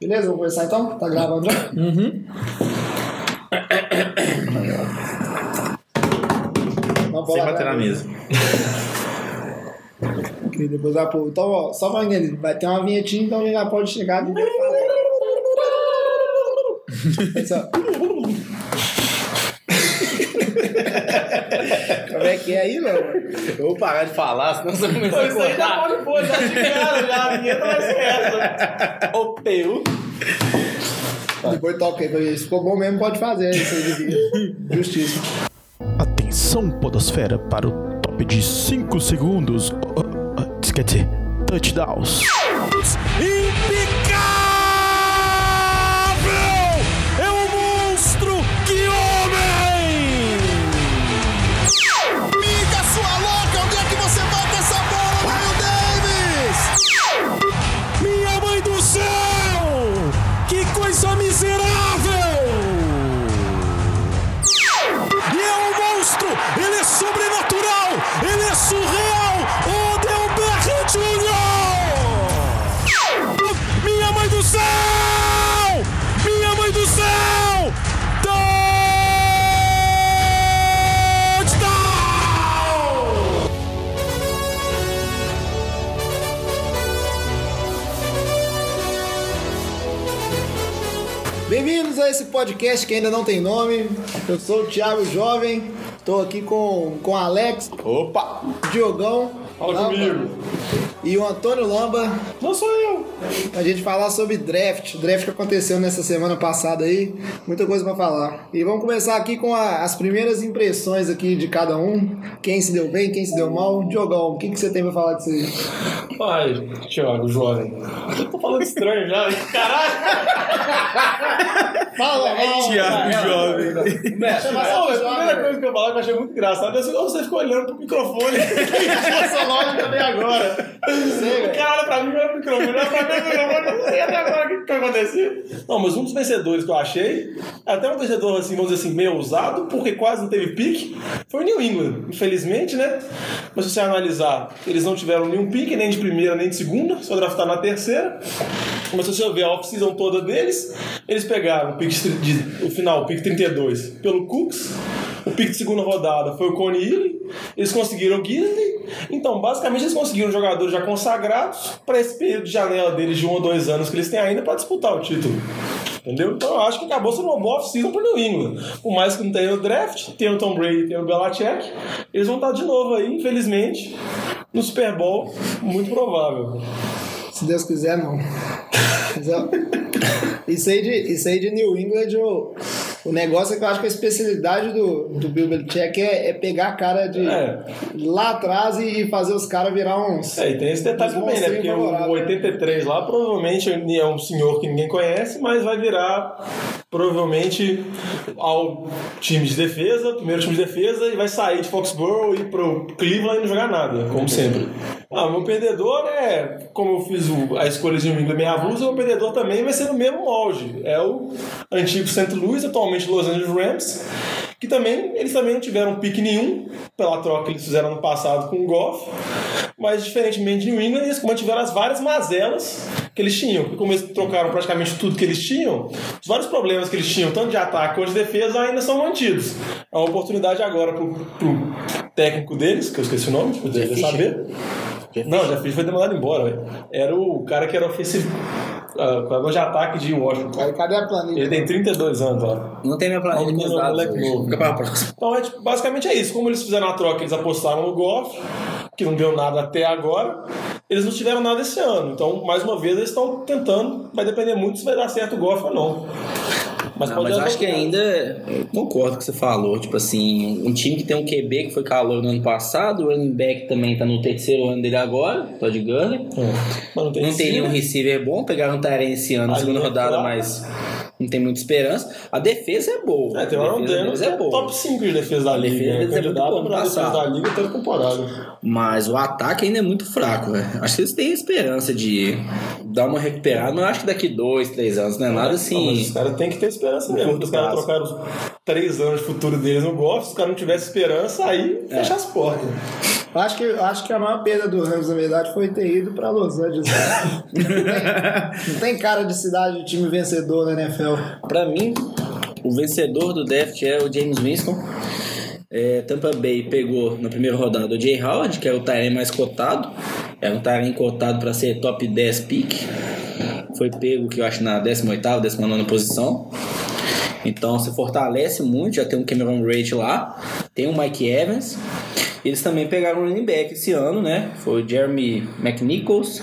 Beleza, vamos começar então? Tá gravando já? Uhum. Não, Sem bater na grava. mesa. E depois vai pôr. Então, ó, só pra entender, vai ter uma vinhetinha, então ele já pode chegar e Esse, ó. Como é que é aí, não? Eu vou parar de falar, senão você começa a Isso aí já pode pôr, já de cara, já. A vinheta vai ser essa. Depois toca aí. Se ficou bom mesmo, pode fazer. Justiça. Atenção, Podosfera, para o top de 5 segundos. Quer dizer, touchdowns. Impecável! Esse podcast que ainda não tem nome. Eu sou o Thiago Jovem. Estou aqui com, com o Alex, Opa! Diogão. Fala Lamba comigo. E o Antônio Lamba. Não sou eu. A gente falar sobre draft. O draft que aconteceu nessa semana passada aí. Muita coisa pra falar. E vamos começar aqui com a- as primeiras impressões aqui de cada um. Quem se deu bem, quem se deu mal. Diogão, o que, que você tem pra falar disso aí? Ai, Thiago, jovem. Eu tô falando estranho já. Caralho. Fala, mal. Thiago Jovem. Pô, a primeira coisa que eu falar que eu achei muito engraçado é você ficou olhando pro microfone. Essa lógica também agora. O cara olha pra mim, olha pro microfone, olha pra eu não sei até agora o que aconteceu. Não, mas um dos vencedores que eu achei, até um vencedor assim, vamos dizer assim, meio ousado, porque quase não teve pique, foi o New England. Infelizmente, né? Mas se você analisar, eles não tiveram nenhum pique, nem de primeira, nem de segunda, só draftaram na terceira. Mas se você ver a off-season toda deles, eles pegaram o pick de, o final, o pick 32, pelo Cooks. O pick de segunda rodada foi o Coney Ely. Eles conseguiram o Gidley. Então, basicamente, eles conseguiram jogadores já consagrados para esse período de janela deles de um ou dois anos que eles têm ainda para disputar o título. Entendeu? Então eu acho que acabou sendo uma boa off-season pro New England. Por mais que não tenha o draft, tem o Tom Brady, tem o Belichick, eles vão estar de novo aí, infelizmente, no Super Bowl, muito provável. Se Deus quiser, não. Mas, ó, isso, aí de, isso aí de New England, o, o negócio é que eu acho que a especialidade do, do Bill Belichick é, é pegar a cara de É. lá atrás e, fazer os caras virar uns. É, e tem esse detalhe também, né? Porque o favoráveis. 83 lá provavelmente é um senhor que ninguém conhece, mas vai virar provavelmente ao time de defesa, primeiro time de defesa, e vai sair de Foxborough e ir pro Cleveland e não jogar nada, como sempre. Ah, meu perdedor é, como eu fiz a escolha de New England meia blusa, meu perdedor também vai ser no mesmo molde. É o antigo St. Louis, atualmente Los Angeles Rams, que também, eles também não tiveram pique nenhum pela troca que eles fizeram no passado com o Goff, mas diferentemente de New England, eles mantiveram as várias mazelas que eles tinham, porque como eles trocaram praticamente tudo que eles tinham, os vários problemas que eles tinham, tanto de ataque quanto de defesa, ainda são mantidos. É uma oportunidade agora pro, pro técnico deles, que eu esqueci o nome, você saber. Não, já fiz, foi demandado embora, velho. Era o cara que era ofensivo. Uh, coordenador de ataque de Washington. Aí, cadê a planilha? Ele tem 32 anos, ó. Não tem minha planilha Não, com os não, dados. Fica pra próxima. Então, é, tipo, basicamente é isso. Como eles fizeram a troca, eles apostaram no Goff, que não deu nada até agora. Eles não tiveram nada esse ano. Então, mais uma vez, eles estão tentando. Vai depender muito se vai dar certo o Goff ou não. Mas, Não, pode mas eu acho que ainda concordo com o que você falou. Tipo assim, um time que tem um QB que foi calor no ano passado, o running back também tá no terceiro ano dele agora, Todd Gurley. É. Não tem Não tem receiver. nenhum receiver bom, pegaram um Tyrene esse ano, na segunda é rodada, mas não tem muita esperança. A defesa é boa. É, tem o a Aaron que é é boa. top 5 de defesa da A liga. defesa né? é Candidato boa pra defesa da liga toda temporada. Mas o ataque ainda é muito fraco, velho. Acho que eles têm esperança de, dar uma recuperada, mas eu acho que daqui dois, três anos, não é nada Não, mas assim. os caras têm que ter esperança mesmo. Os caras trocaram os três anos de futuro deles no golfe, se os caras não tivessem esperança, aí É. fecha as portas. Acho que, acho que a maior perda do Rams, na verdade, foi ter ido pra Los Angeles. não, tem, não tem cara de cidade de time vencedor na NFL. Pra mim, o vencedor do draft é o James Winston. É, Tampa Bay pegou na primeira rodada o Jay Howard, que é o Tyrene mais cotado. Era um Tyrene cotado para ser top 10 pick. Foi pego, que eu acho, na 18ª, 19ª posição. Então se fortalece muito, já tem um Cameron Rate lá. Tem o Mike Evans. Eles também pegaram um running back esse ano, né? Foi o Jeremy McNichols.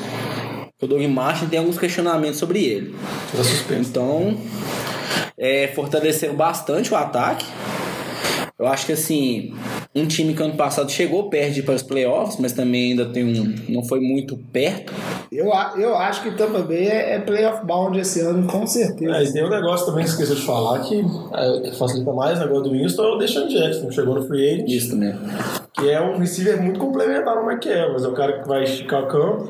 O Doug Martin tem alguns questionamentos sobre ele. Suspense. Então, é, fortaleceram bastante o ataque. Eu acho que assim, um time que ano passado chegou perto de ir para os playoffs, mas também ainda tem um. não foi muito perto. Eu, eu acho que Tampa Bay é, é playoff bound esse ano, com certeza. É, e tem um negócio também que esqueceu de falar que, é, que facilita mais o negócio do Winston é o Deshaun Jackson, chegou no free agent, Isso também. que é um receiver muito complementar ao Mike Evans, é o cara que vai esticar o campo,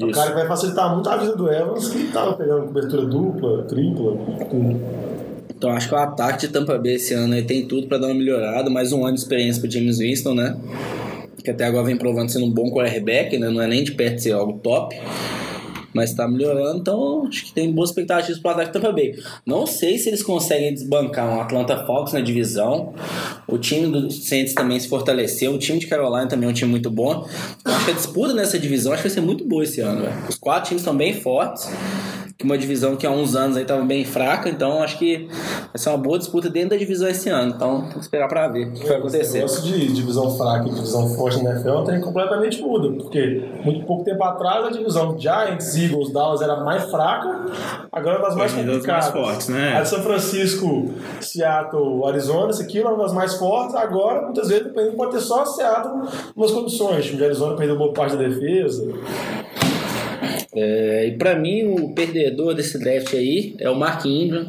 é o Isso. cara que vai facilitar muito a vida do Evans, que tava pegando cobertura dupla, tripla, tudo. Então acho que o ataque de Tampa Bay esse ano tem tudo para dar uma melhorada, mais um ano de experiência para James Winston, né? Que até agora vem provando sendo um bom quarterback, né? Não é nem de perto ser algo top. Mas tá melhorando, então acho que tem boas expectativas pro ataque de Tampa Bay. Não sei se eles conseguem desbancar um Atlanta Falcons na divisão. O time do Saints também se fortaleceu. O time de Carolina também é um time muito bom. Eu acho que a disputa nessa divisão acho que vai ser muito boa esse ano, velho. Os quatro times estão bem fortes. Que uma divisão que há uns anos aí estava bem fraca, então acho que vai ser uma boa disputa dentro da divisão esse ano. Então tem que esperar para ver o que vai Esse acontecer. negócio de divisão fraca e divisão forte na NFL tem completamente muda, porque muito pouco tempo atrás a divisão Giants, Eagles, Dallas era mais fraca, agora é uma das mais é complicadas. mais fortes, né? A de São Francisco, Seattle, Arizona, esse aqui é uma das mais fortes, agora muitas vezes pode ter só Seattle umas condições. O time de Arizona perdeu boa parte da defesa. É, e para mim, o perdedor desse draft aí é o Mark Ingram.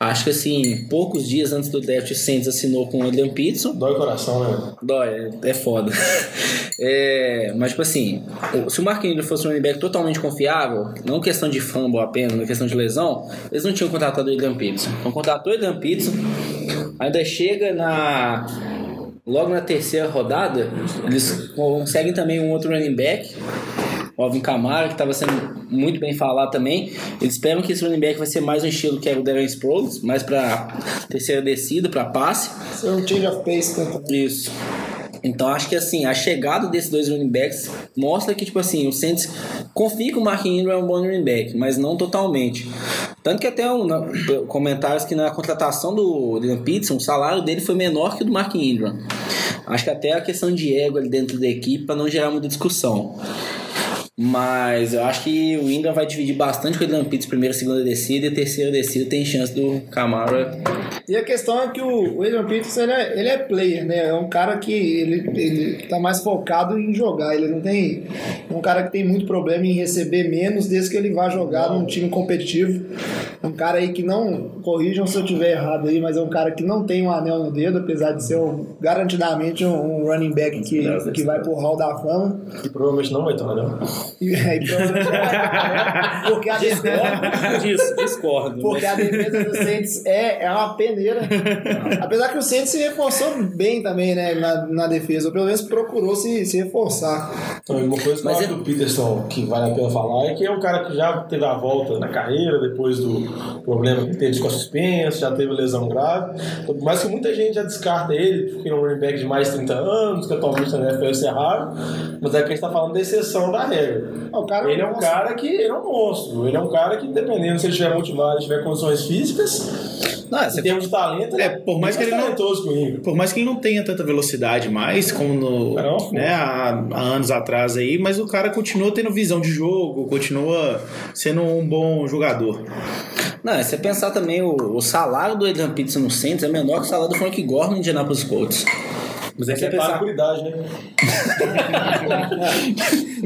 Acho que assim, poucos dias antes do draft, o Saints assinou com o Adrian Peterson. Dói o coração, né? Dói, é foda. É, mas, tipo assim, se o Mark Ingram fosse um running back totalmente confiável, não questão de fumble apenas, não questão de lesão, eles não tinham contratado o Adrian Peterson. Então, contratou o Adrian Peterson, ainda chega na. Logo na terceira rodada, eles conseguem também um outro running back, o Alvin Kamara, que estava sendo muito bem falado também. Eles esperam que esse running back vai ser mais um estilo que era o Darren Sproles, mais para terceira descida, para passe. É um change of pace também. Isso. Então acho que assim, a chegada desses dois running backs mostra que, tipo assim, o Saints confia que o Mark Ingram é um bom running back, mas não totalmente. Tanto que até um, na- comentários que na contratação do Dylan Peterson, o salário dele foi menor que o do Mark Ingram. Acho que até a questão de ego ali dentro da equipe para não gerar muita discussão. Mas eu acho que o Ingram vai dividir bastante com o Dylan Peterson, primeira, segunda descida, e a terceira descida tem chance do Camara E a questão é que o William Peterson ele é, ele é player, né? É um cara que ele, ele tá mais focado em jogar. Ele não tem. É um cara que tem muito problema em receber menos desde que ele vá jogar num time competitivo. É um cara aí que não. Corrijam se eu tiver errado aí, mas é um cara que não tem um anel no dedo, apesar de ser um, garantidamente um, um running back que, que vai pro hall da fama. E provavelmente não vai tomar, não. E aí, porque a defesa. Disso, discordo. Porque a defesa do Saints é, é uma peneira. Apesar que o Saints se reforçou bem também, né, na, na defesa. Ou pelo menos procurou se, se reforçar. Então, uma coisa Mas é- do Peterson que vale a pena falar é que é um cara que já teve a volta na carreira depois do problema que teve com a suspensa, já teve lesão grave. Então, por mais que muita gente já descarta ele, porque ele é um running back de mais de 30 anos, que atualmente na NFL é raro, mas é que a gente está falando da exceção da regra. Ah, o cara Ele é um monstro. cara que ele é um monstro. Ele é um cara que, dependendo se ele estiver motivado, tiver condições físicas, Não, em termos de talento, É, ele por mais que ele não-. Por mais que ele não tenha tanta velocidade mais, como no, Não, né, há, há anos atrás aí, mas o cara continua tendo visão de jogo, continua sendo um bom jogador. Não, se você pensar também, o, o salário do Adrian Peterson no Saints é menor que o salário do Frank Gore no Indianapolis Colts. Mas é Você você paga pensar, por idade, né?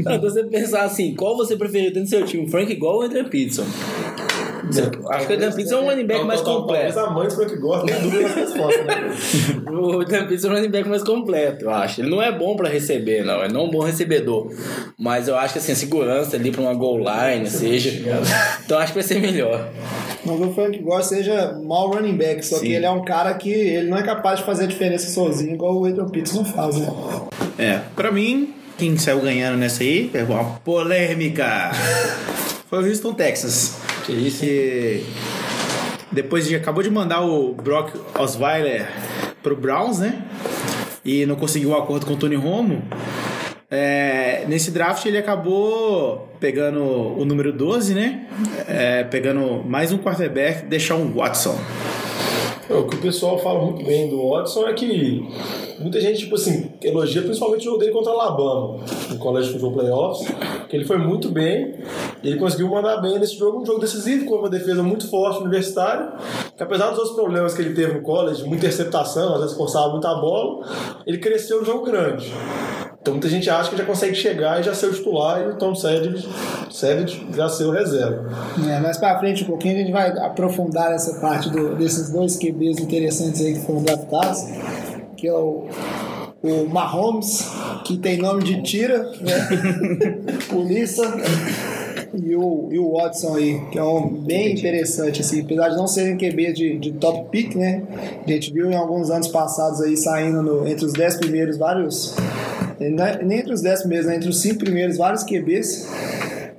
Não, então você pensar assim, qual você preferiu ter no seu time, Frank Gore ou Adrian Peterson? Acho que o Adrian Peterson é um running back mais Talvez completo. a mãe do Frank Gore tenha dúvida nas respostas, né? O Adrian Peterson é um running back mais completo, eu acho. Ele não é bom pra receber, não. Ele não é um bom recebedor. Mas eu acho que assim, a segurança ali pra uma goal line, seja. Então acho que vai ser melhor. Não que o Frank Gore seja mau running back, só Sim. que ele é um cara que ele não é capaz de fazer a diferença sozinho, igual o Adrian Peterson faz, né? É, pra mim, quem saiu ganhando nessa aí, é uma polêmica. Foi o Houston, Texas. Que isso, Que depois de acabou de mandar o Brock Osweiler pro Browns, né? E não conseguiu um acordo com o Tony Romo. É, nesse draft ele acabou pegando o número 12, né? É, pegando mais um quarterback, deixar um Watson. É, O que o pessoal fala muito bem do Watson é que muita gente, tipo assim, elogia principalmente o jogo dele contra o Alabama, no Colégio Football Playoffs, que ele foi muito bem, ele conseguiu mandar bem nesse jogo, um jogo decisivo, com uma defesa muito forte universitária, que apesar dos outros problemas que ele teve no college, muita interceptação, às vezes forçava muita bola, ele cresceu no jogo grande. Então muita gente acha que já consegue chegar e já ser o titular e o Tom Savage, Savage já ser o reserva. É, mais pra frente um pouquinho a gente vai aprofundar essa parte do- desses dois QBs interessantes aí que foram draftados, que é o, o Mahomes, que tem nome de tira, né? Polícia, e o, e o Watson aí, que é um bem interessante, assim, apesar de não serem QB de, de top pick, né? A gente viu em alguns anos passados aí saindo no- entre os 10 primeiros vários. Né, Nem entre os 10 primeiros, né? entre os 5 primeiros vários QBs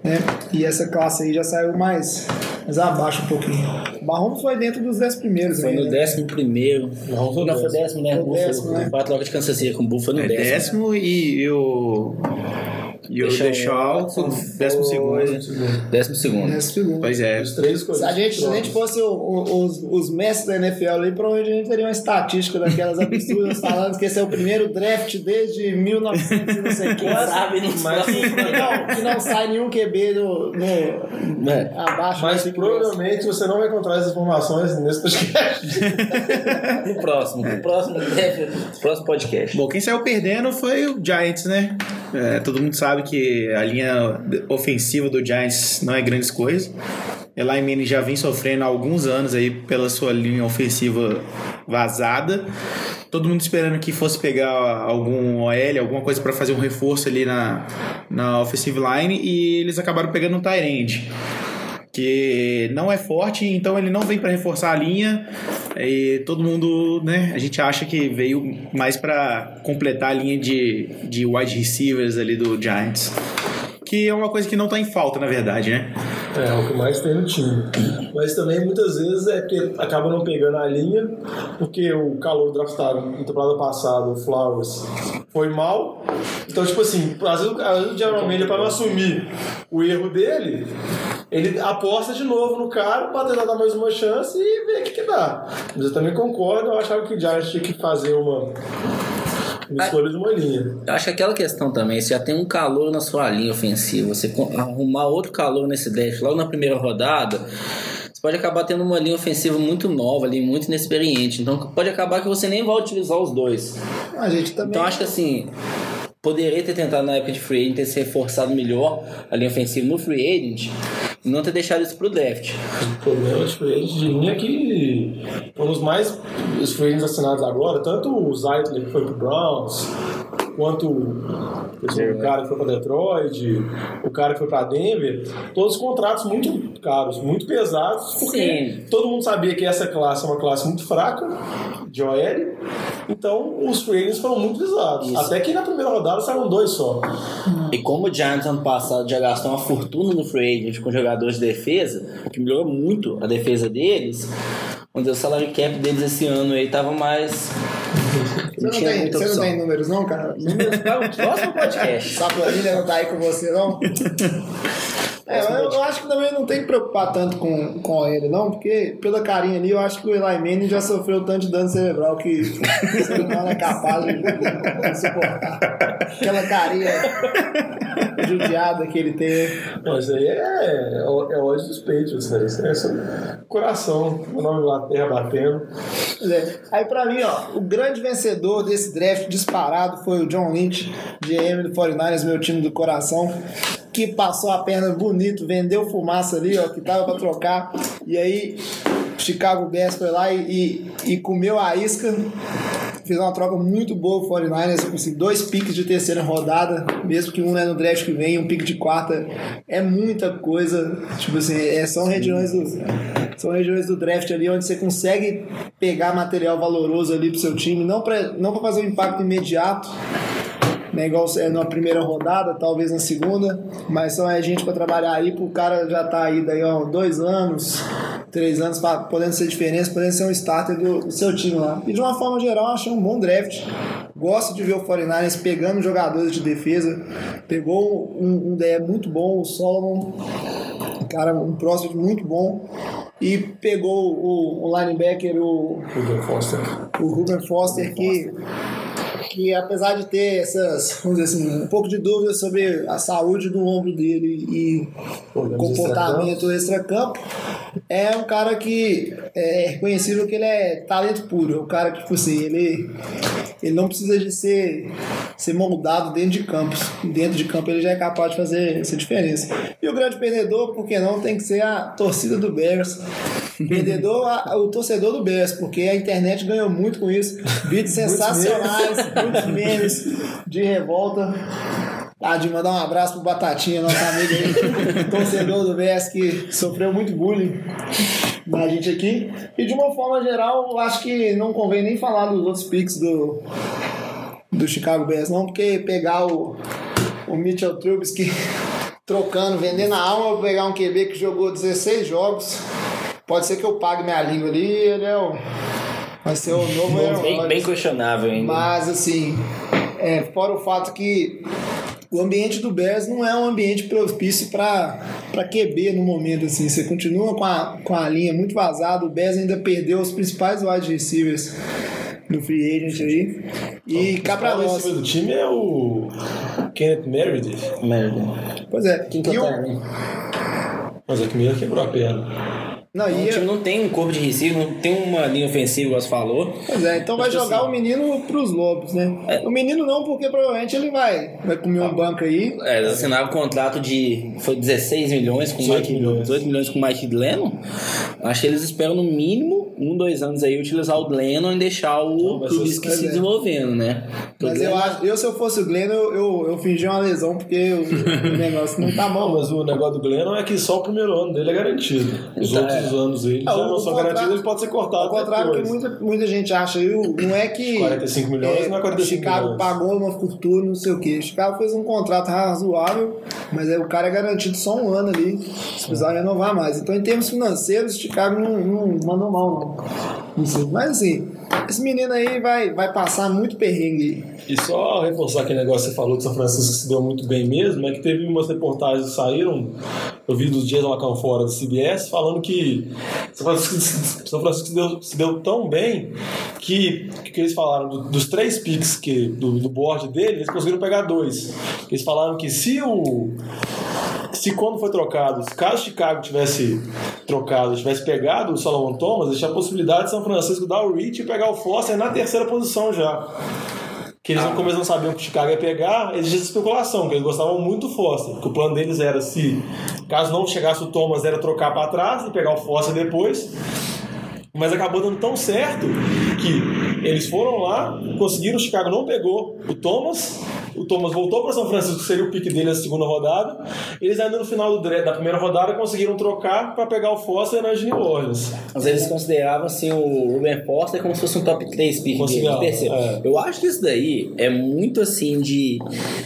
né? E essa classe aí já saiu mais, mais abaixo um pouquinho. O Mahomes foi dentro dos 10 primeiros Foi aí, no né? décimo primeiro. Não, foi Não, foi décimo. décimo, né? Foi décimo, né? O Atlanta de Kansas City com o Buffalo É no décimo. décimo e, e o. E o Deixa Deixal Watson com décimo segundo. Décimo segundo. 10 segundos. Pois é. Os três. Se a gente, se a gente fosse o- o- os, os mestres da NFL ali, provavelmente a gente teria uma estatística daquelas absurdas falando que esse é o primeiro draft desde 1900 e não sei o que. Sabe, não Mas- que, não, que não sai nenhum QB no, no- É. abaixo Mas provavelmente você não vai encontrar essas informações nesse podcast. No próximo, no próximo, no próximo podcast. Bom, quem saiu perdendo foi o Giants, né? É, todo mundo sabe que a linha ofensiva do Giants não é grandes coisas. Eli Manning já vem sofrendo há alguns anos aí pela sua linha ofensiva vazada. Todo mundo esperando que fosse pegar algum OL, alguma coisa para fazer um reforço ali na, na offensive line e eles acabaram pegando um tight end que não é forte, então ele não vem para reforçar a linha. E todo mundo, né? A gente acha que veio mais para completar a linha de, de wide receivers ali do Giants. Que é uma coisa que não tá em falta, na verdade, né? É, o que mais tem no time. Mas também muitas vezes é porque acaba não pegando a linha, porque o calor draftado na temporada passada, o Flowers, foi mal. Então, tipo assim, às vezes, o General Manager, para não assumir o erro dele, ele aposta de novo no cara para tentar dar mais uma chance e ver o que, que dá. Mas eu também concordo, eu achava que o Giants tinha que fazer uma, uma escolha de uma linha. Eu acho que aquela questão também, se já tem um calor na sua linha ofensiva, você arrumar outro calor nesse draft logo na primeira rodada, você pode acabar tendo uma linha ofensiva muito nova ali, muito inexperiente. Então pode acabar que você nem vai utilizar os dois. A gente também. Então acho que assim, poderia ter tentado na época de free agent ter se reforçado melhor a linha ofensiva no free agent e não ter deixado isso pro draft. O problema de free agent de linha é que foram os mais os free agents assinados agora, tanto o Zeitler que foi pro Browns, quanto o, o cara que foi para Detroit, o cara que foi para Denver, todos contratos muito caros, muito pesados, porque Sim. todo mundo sabia que essa classe é uma classe muito fraca de OL, então os free agents foram muito visados. Isso. Até que na primeira rodada saíram dois só. E como o Giants ano passado já gastou uma fortuna no free agent com jogadores de defesa, que melhorou muito a defesa deles, dizer, o salário cap deles esse ano aí tava mais. Você não, tem, você não tem números, não, cara? Números para o próximo podcast. Essa planilha não tá aí com você, não? É, eu, eu acho que também não tem que preocupar tanto com, com ele, não, porque pela carinha ali, eu acho que o Eli Manning já sofreu tanto de dano cerebral que o ser humano é capaz de, de suportar. Aquela carinha judiada que ele tem. Mas aí é, é ódio dos Patriots, né? Isso é só coração, o nome Inglaterra batendo. É. Aí pra mim, ó, o grande vencedor desse draft disparado foi o John Lynch, GM do 49ers, meu time do coração. Que passou a perna bonito, vendeu fumaça ali, ó, que tava pra trocar. E aí, Chicago Bears foi lá e, e, e comeu a isca. Fez uma troca muito boa com o 49ers, assim, dois piques de terceira rodada, mesmo que um é no draft que vem, um pique de quarta, é muita coisa. Tipo assim, é, são regiões do. São regiões do draft ali onde você consegue pegar material valoroso ali pro seu time, não para não pra fazer um impacto imediato, né, igual é na primeira rodada, talvez na segunda, mas só é gente para trabalhar aí, pro cara já tá aí daí, ó, dois anos, três anos, pra, podendo ser diferença, podendo ser um starter do, do seu time lá. E de uma forma geral, eu achei um bom draft. Gosto de ver o 49ers pegando jogadores de defesa. Pegou um, um DE muito bom, o Solomon, cara, um prospect muito bom. E pegou o, o linebacker, o Ruben Foster. o Ruben Foster, que, que apesar de ter essas, vamos dizer assim, um pouco de dúvida sobre a saúde do ombro dele e Problemas comportamento extra-campo, é um cara que é reconhecível que ele é talento puro. É um cara que, tipo assim, ele, ele não precisa de ser, ser moldado dentro de campos. Dentro de campo ele já é capaz de fazer essa diferença. E o grande perdedor, por que não, tem que ser a torcida do Bears. Perdedor, a- o torcedor do Bears, porque a internet ganhou muito com isso. Vídeos sensacionais, muitos memes de revolta. Ah, de mandar um abraço pro Batatinha, nosso amigo aí, torcedor do Bears, que sofreu muito bullying da gente aqui. E de uma forma geral, eu acho que não convém nem falar dos outros picks do, do Chicago Bears, não, porque pegar o, o Mitchell Trubisky trocando, vendendo a alma pegar um QB que jogou 16 jogos, pode ser que eu pague minha língua ali, ele é o. Vai ser o novo Aaron Bem, bem questionável ainda. Mas assim, é, fora o fato que o ambiente do Bears não é um ambiente propício para QB no momento. Assim. Você continua com a, com a linha muito vazada. O Bears ainda perdeu os principais wide receivers no free agent aí. E cá pra O nós. receiver do time é o Kenneth Meredith. Merda. Pois é. Quem que eu o-? Mas é que Miller quebrou a perna. Não, O e, time não tem um corpo de receiver, não tem uma linha ofensiva, igual você falou. pois é, então vai jogar assim- o menino pros lobos, né? É. O menino não, porque provavelmente ele vai, vai comer um banco aí. É, eles assinaram um contrato de. Foi 16 milhões com 18 Mike, milhões. 18 milhões com o Mike Lennon. Acho que eles esperam no mínimo um, dois anos aí utilizar o Lennon e deixar o mas Trubisky se é. desenvolvendo, né? Porque Mas o eu Glennon- acho, eu se eu fosse o Glenn, eu, eu, eu fingi uma lesão, porque o, o negócio não tá Não, bom. mas o negócio do Glennon é que só o primeiro ano dele é garantido. Os Então, outros é. anos aí Ah, já não são garantidos, ele pode ser cortado. Ao contrário do que muita, muita gente acha, eu, não é que 45 milhões não é 45 Chicago milhões. pagou uma fortuna, não sei o que. Chicago fez um contrato razoável, mas aí o cara é garantido só um ano ali, se precisar renovar mais. Então, em termos financeiros, Chicago não, não mandou mal, não. Mas assim, esse menino aí vai, vai passar muito perrengue. E só reforçar aquele negócio que você falou de São Francisco se deu muito bem mesmo, é que teve umas reportagens que saíram, eu vi dos dias lá cá fora do CBS, falando que São Francisco, São Francisco se, deu, se deu tão bem que, que eles falaram do- dos três picks que, do, do board dele, eles conseguiram pegar dois. Eles falaram que se o se quando foi trocado, caso Chicago tivesse trocado, tivesse pegado o Solomon Thomas, existia a possibilidade de São Francisco dar o reach e pegar o Foster na terceira posição já. Que eles no começo não sabiam que o Chicago ia pegar, existia essa especulação, que eles gostavam muito do Foster. Que o plano deles era, se caso não chegasse o Thomas, era trocar para trás e pegar o Foster depois. Mas acabou dando tão certo que eles foram lá, conseguiram, o Chicago não pegou o Thomas, o Thomas voltou para São Francisco, seria o pique dele na segunda rodada. Eles ainda no final do, da primeira rodada conseguiram trocar para pegar o Foster na New Orleans. Mas eles consideravam assim o Ruben Foster como se fosse um top 3 pick Considerava, terceiro. é. Eu acho que isso daí é muito assim de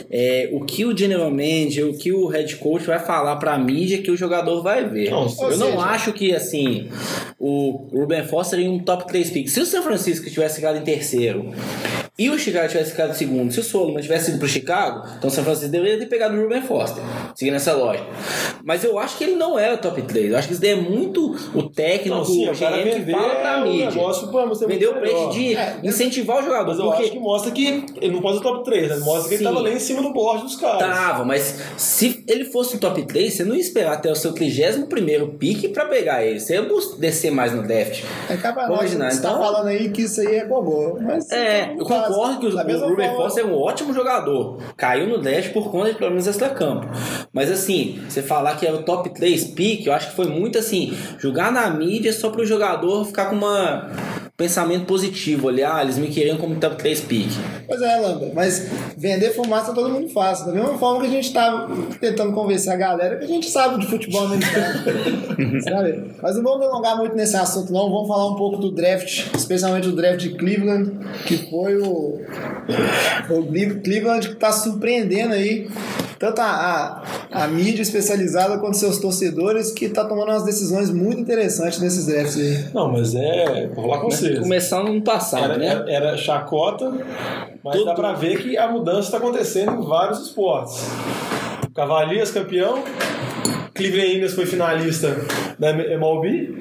é, o que o general manager, o que o head coach vai falar pra mídia que o jogador vai ver. Não, eu ou não seja- acho que assim o Ruben Foster em um top 3 pick. Se o San Francisco tivesse ficado em terceiro e o Chicago tivesse ficado segundo, se o Solomon tivesse ido pro Chicago, então o San Francisco deveria ter pegado o Ruben Foster, seguindo essa lógica. Mas eu acho que ele não era top 3. Eu acho que isso daí é muito o técnico, Não, sim, o GM que fala pra mídia. negócio pra você Vendeu o preço de É, incentivar o jogador. Mas eu porque acho que mostra que ele não pode ser top 3, né? Mostra que Sim. ele tava lá em cima do board dos caras. Tava, mas se ele fosse o top 3, você não ia esperar até o seu 31 pique pra pegar ele. Você ia descer mais no draft. É capaz Vamos imaginar, você tá então- falando aí que isso aí é gogó. Mas É, eu tá, concordo que o mesma Ruben Foster é um ótimo jogador. Caiu no draft por conta de problemas extra-campo. Mas assim, você falar que é o top 3 pick, eu acho que foi muito assim, jogar na mídia só pro jogador ficar com uma pensamento positivo ali. Ah, eles me queriam como top 3 pick. Pois é, Lamba, mas vender fumaça todo mundo faz. Da mesma forma que a gente tá tentando convencer a galera que a gente sabe de futebol americano. sabe? Mas não vamos alongar muito nesse assunto, não. Vamos falar um pouco do draft, especialmente do draft de Cleveland, que foi o, o Cle- Cleveland que está surpreendendo aí. Tanto a, a, a mídia especializada quanto seus torcedores, que tá tomando umas decisões muito interessantes nesses drafts aí. Não, mas é. Vou falar com vocês. Começando no passado, Era, né? era, era chacota, mas dá pra ver que a mudança está acontecendo em vários esportes. Cavaliers campeão, Cleveland Indians foi finalista da MLB,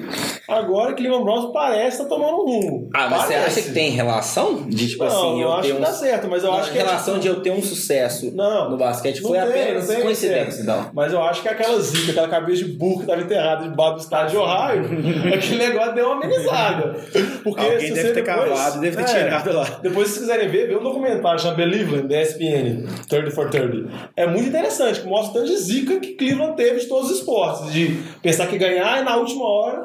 agora Cleveland Browns parece estar tomando um rumo. Ah, mas você Parece. acha que tem relação? De tipo Não, assim, eu eu acho que um. dá certo, mas eu Não, acho que é relação tipo- de eu ter um sucesso Não, no basquete não foi tem, apenas não tem coincidência, então. Mas eu acho que aquela zica, aquela cabeça de burro que estava enterrada debaixo do estádio de Ohio, aquele negócio deu uma amenizada. Porque Alguém se deve você ter depois- cavado, deve ter É, tirado lá. Depois, se vocês quiserem ver, vê um documentário chamado Believeland, da ESPN, 30 for 30. É muito interessante, que mostra o tanto de zica que Cleveland teve de todos os esportes. De pensar que ganhar e na última hora,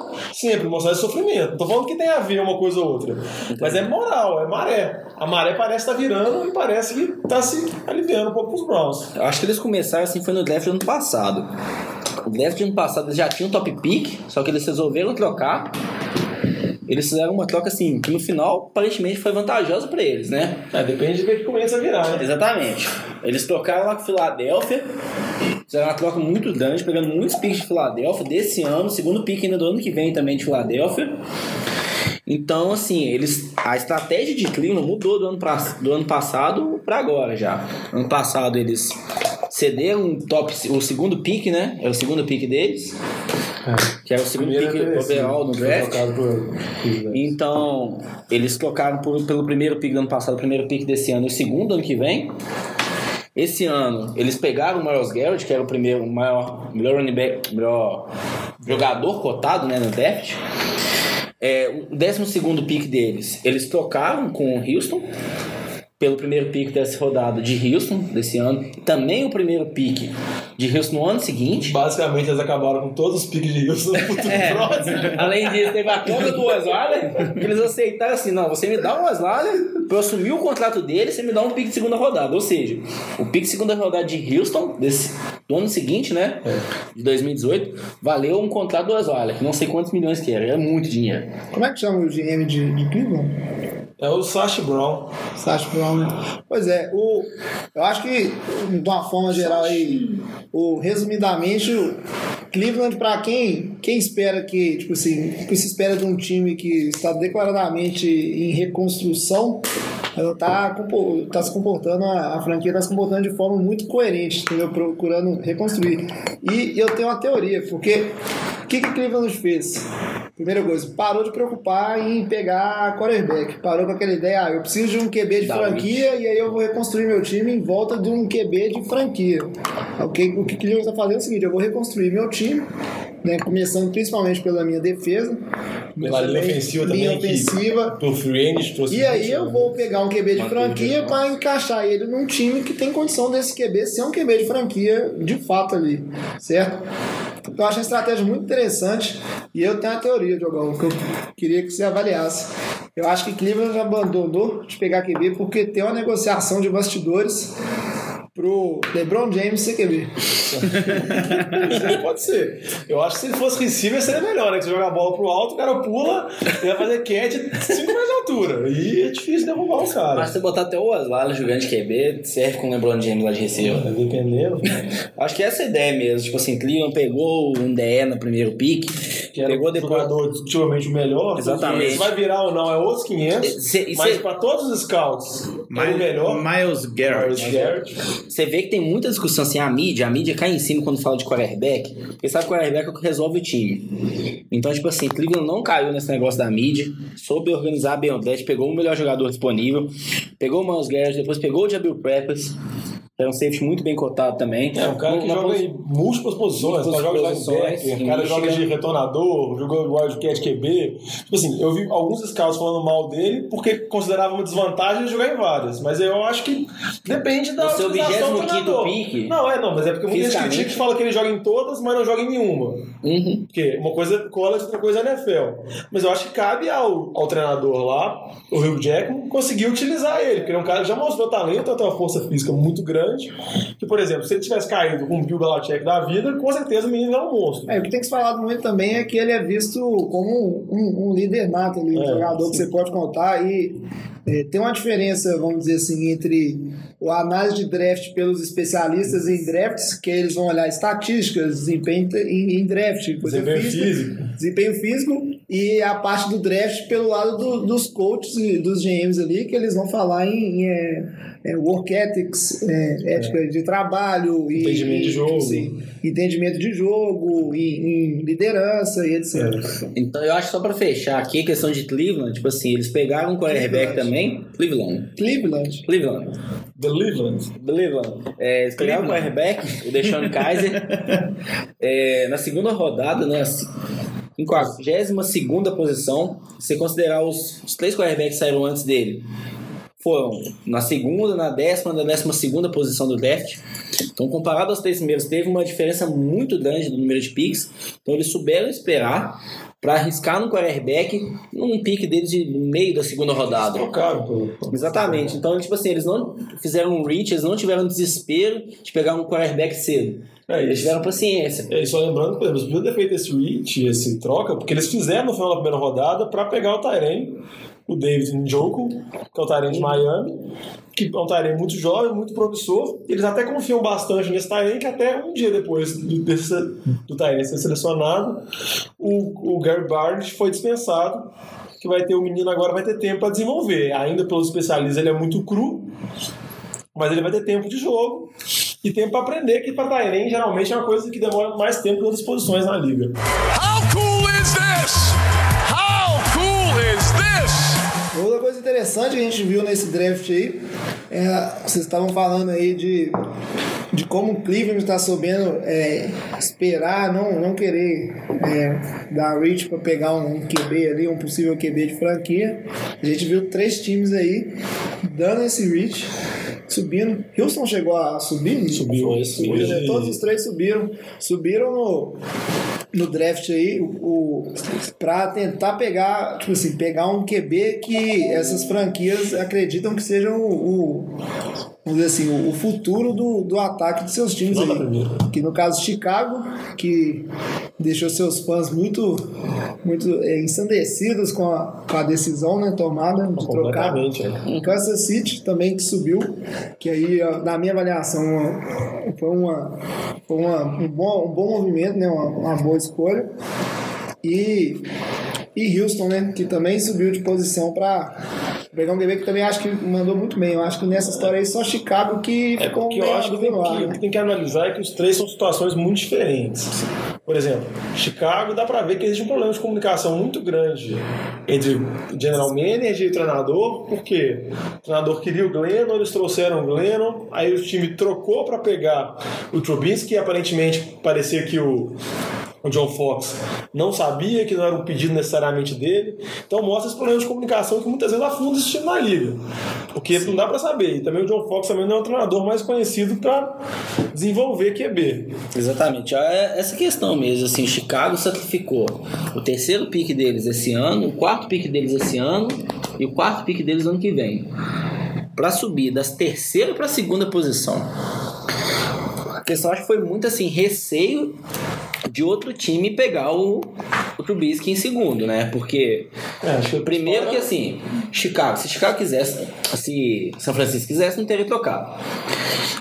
sempre mostrar esse sofrimento. Não tô falando que tem a ver uma coisa ou outra. Mas é moral, é maré. A maré parece estar virando e parece que tá se aliviando um pouco pros Browns. Eu acho que eles começaram assim, foi no draft do ano passado. O draft do ano passado eles já tinham top pick, só que eles resolveram trocar. Eles fizeram uma troca assim, que no final aparentemente foi vantajosa pra eles, né? É, depende de ver que começa a virar, né? Exatamente. Eles trocaram lá com Filadélfia, fizeram uma troca muito grande, pegando muitos picks de Filadélfia desse ano, segundo pick ainda do ano que vem também de Filadélfia. Então, assim, eles a estratégia de Cleveland mudou do ano, pra, do ano passado para agora já. Ano passado eles cederam um top, o segundo pick, né? É o segundo pick deles, que era o segundo Primeiro pick é overall no draft. Então, eles trocaram por- pelo primeiro pick do ano passado, o primeiro pick desse ano e o segundo ano que vem. Esse ano, eles pegaram o Miles Garrett, que era o primeiro, o maior, melhor running back, melhor jogador cotado né, no draft. É, o 12 pick deles, eles trocaram com o Houston pelo primeiro pick dessa rodada de Houston desse ano. Também o primeiro pick de Houston no ano seguinte. Basicamente, eles acabaram com todos os piques de Houston no futuro É. próximo. Além disso, teve a compra do Osweiler, que eles aceitaram assim, não, você me dá um Osweiler pra eu assumir o contrato dele, você me dá um pique de segunda rodada. Ou seja, o pique de segunda rodada de Houston, desse, do ano seguinte, né, de 2018, valeu um contrato do Osweiler, que não sei quantos milhões que era, era muito dinheiro. Como é que chama o GM de, de Cleveland? É o Sash Brown. Sacha Brown, né? Pois é, o, eu acho que, de uma forma geral aí, o, resumidamente, o Cleveland, para quem, quem espera que, tipo assim, que se espera de um time que está declaradamente em reconstrução, ela tá, tá se comportando, a, a franquia está se comportando de forma muito coerente, entendeu? Procurando reconstruir. E eu tenho uma teoria, porque o que, que Cleveland fez? Primeira coisa, parou de preocupar em pegar quarterback. Parou com aquela ideia, ah, eu preciso de um QB de Dá franquia e aí eu vou reconstruir meu time em volta de um QB de franquia. O que o que Cleveland está fazendo é o seguinte, eu vou reconstruir meu time, né, começando principalmente pela minha defesa. Pela linha ofensiva linha também, ofensiva. Free Agent, trouxe E aí eu vou pegar um QB de franquia para encaixar ele num time que tem condição desse QB ser um QB de franquia de fato ali, certo? Eu acho uma estratégia muito interessante e eu tenho uma teoria, Diogão, que eu queria que você avaliasse. Eu acho que Cleveland abandonou de pegar QB porque tem uma negociação de bastidores pro LeBron James ser QB. Pode ser. Eu acho que se ele fosse receiver seria melhor, né? Que você joga a bola pro alto, o cara pula e vai fazer catch 5 metros de altura. E é difícil derrubar os Mas caras. se você botar até o Osweiler jogando de QB, serve com o LeBron James lá de receiver. Dependendo. Acho que essa é a ideia mesmo. Tipo assim, Cleveland pegou um DE no primeiro Que era pegou o depois. jogador discutivelmente o melhor. Exatamente. Se vai virar ou não é outros 500. Cê- mas pra todos os scouts, é o melhor. Miles Garrett. Miles Garrett. Você vê que tem muita discussão assim, a mídia, a mídia cai em cima quando fala de quarterback, porque sabe que o quarterback é o que resolve o time. Então, tipo assim, Cleveland não caiu nesse negócio da mídia, soube organizar bem o draft, pegou o melhor jogador disponível, pegou o Miles Garrett, depois pegou o Jabil Peppers, que é um safety muito bem cotado também. É, um cara que Na joga em múltipas posições, Múltiplas joga de posições, em o cara joga de retornador, jogou wildcat QB. Tipo assim, eu vi alguns scouts falando mal dele porque considerava uma desvantagem jogar em várias. Mas eu acho que depende da No seu utilização do 25º treinador. pique? Não, é, não, mas é porque muita gente critica que fala que ele joga em todas, mas não joga em nenhuma. Uhum. Porque uma coisa é college, outra coisa é NFL. Mas eu acho que cabe ao, ao treinador lá, o Hugh Jackman, conseguir utilizar ele. Porque ele é um cara que já mostrou talento, tem uma força física muito grande. Que, por exemplo, se ele tivesse caído com o Bill Belichick da vida, com certeza o menino é um monstro. É, o que tem que se falar muito também é que ele é visto como um, um líder nato ali, um É, jogador sim. que você pode contar e é, tem uma diferença, vamos dizer assim, entre a análise de draft pelos especialistas em drafts, que eles vão olhar estatísticas, desempenho em, em draft, coisa Desempenho física, físico. desempenho físico e a parte do draft pelo lado do- dos coaches e dos GMs ali, que eles vão falar em, em, é, é, work ethics, é, ética de trabalho, e- Entendimento de e, jogo. assim, entendimento de jogo, em, em liderança e etc. Então eu acho que só pra fechar aqui a questão de Cleveland, tipo assim, eles pegaram um quarterback também. Cleveland. Cleveland. Cleveland. The Cleveland. Cleveland. É, eles pegaram o Cleveland. quarterback, o Deshaun Kaiser, é, na segunda rodada, né? assim, Em 42 posição, se considerar os, os três quarterbacks que saíram antes dele, foram na segunda, na décima, na décima segunda posição do draft. Então, comparado aos três primeiros, teve uma diferença muito grande do número de picks. Então, eles souberam esperar para arriscar no quarterback num pique deles de meio da segunda rodada. Trocaram. Exatamente. Então, tipo assim, eles não fizeram um reach, eles não tiveram desespero de pegar um quarterback cedo. É Eles tiveram paciência. É, e só lembrando que, por exemplo, eles podiam ter feito esse reach, esse troca, porque eles fizeram no final da primeira rodada para pegar o Tyrene, o David Njoku, que é o Tyrene de Miami, que é um Tyrene muito jovem, muito promissor. Eles até confiam bastante nesse Tyrene, que até um dia depois do, desse, do Tyrene ser selecionado, o, o Gary Barnes foi dispensado, que vai ter o menino agora vai ter tempo para desenvolver. Ainda pelos especialistas ele é muito cru, mas ele vai ter tempo de jogo e tempo para aprender, que para Tyrene geralmente é uma coisa que demora mais tempo que outras posições na liga. How cool is this? How cool is this? Outra coisa interessante que a gente viu nesse draft aí, é, vocês estavam falando aí de, de como o Cleveland está sabendo é, esperar, não, não querer é, dar reach para pegar um QB ali, um possível QB de franquia. A gente viu três times aí dando esse reach, subindo. Houston chegou a subir? Subiu, Foi, subiu subiu, né? Todos os três subiram. Subiram no, no draft aí o, o, pra tentar pegar, tipo assim, pegar um QB que essas franquias acreditam que sejam o, o- vamos dizer assim, o, o futuro do, do ataque de seus times aí. Que no caso Chicago, que deixou seus fãs muito, muito é, ensandecidos com a, com a decisão né, tomada de trocar. É. Kansas City também que subiu, que aí, na minha avaliação, foi, uma, foi uma- um, bom, um bom movimento, né? uma, uma boa escolha. E, e Houston, né? Que também subiu de posição para pegar um bebê que também acho que mandou muito bem. Eu acho que nessa história aí só Chicago que É ficou porque eu acho que tem ar, que, o né? que tem que analisar é que os três são situações muito diferentes. Por exemplo, Chicago dá pra ver que existe um problema de comunicação muito grande entre o general manager e o treinador, porque o treinador queria o Glennon, eles trouxeram o Glennon, aí o time trocou pra pegar o Trubisky, e aparentemente parecia que o o John Fox não sabia que não era um pedido necessariamente dele. Então mostra esse problema de comunicação que muitas vezes afunda esse time na liga. Porque não dá pra saber. E também o John Fox também não é o treinador mais conhecido para desenvolver QB. Exatamente. É essa questão mesmo, assim, Chicago sacrificou o terceiro pique deles esse ano, o quarto pique deles esse ano e o quarto pique deles ano que vem. Pra subir das terceira pra segunda posição. A questão acho que foi muito assim, receio de outro time pegar o, o Trubisky em segundo, né? Porque É, Primeiro que assim, Chicago, se Chicago quisesse, se São Francisco quisesse, não teria trocado.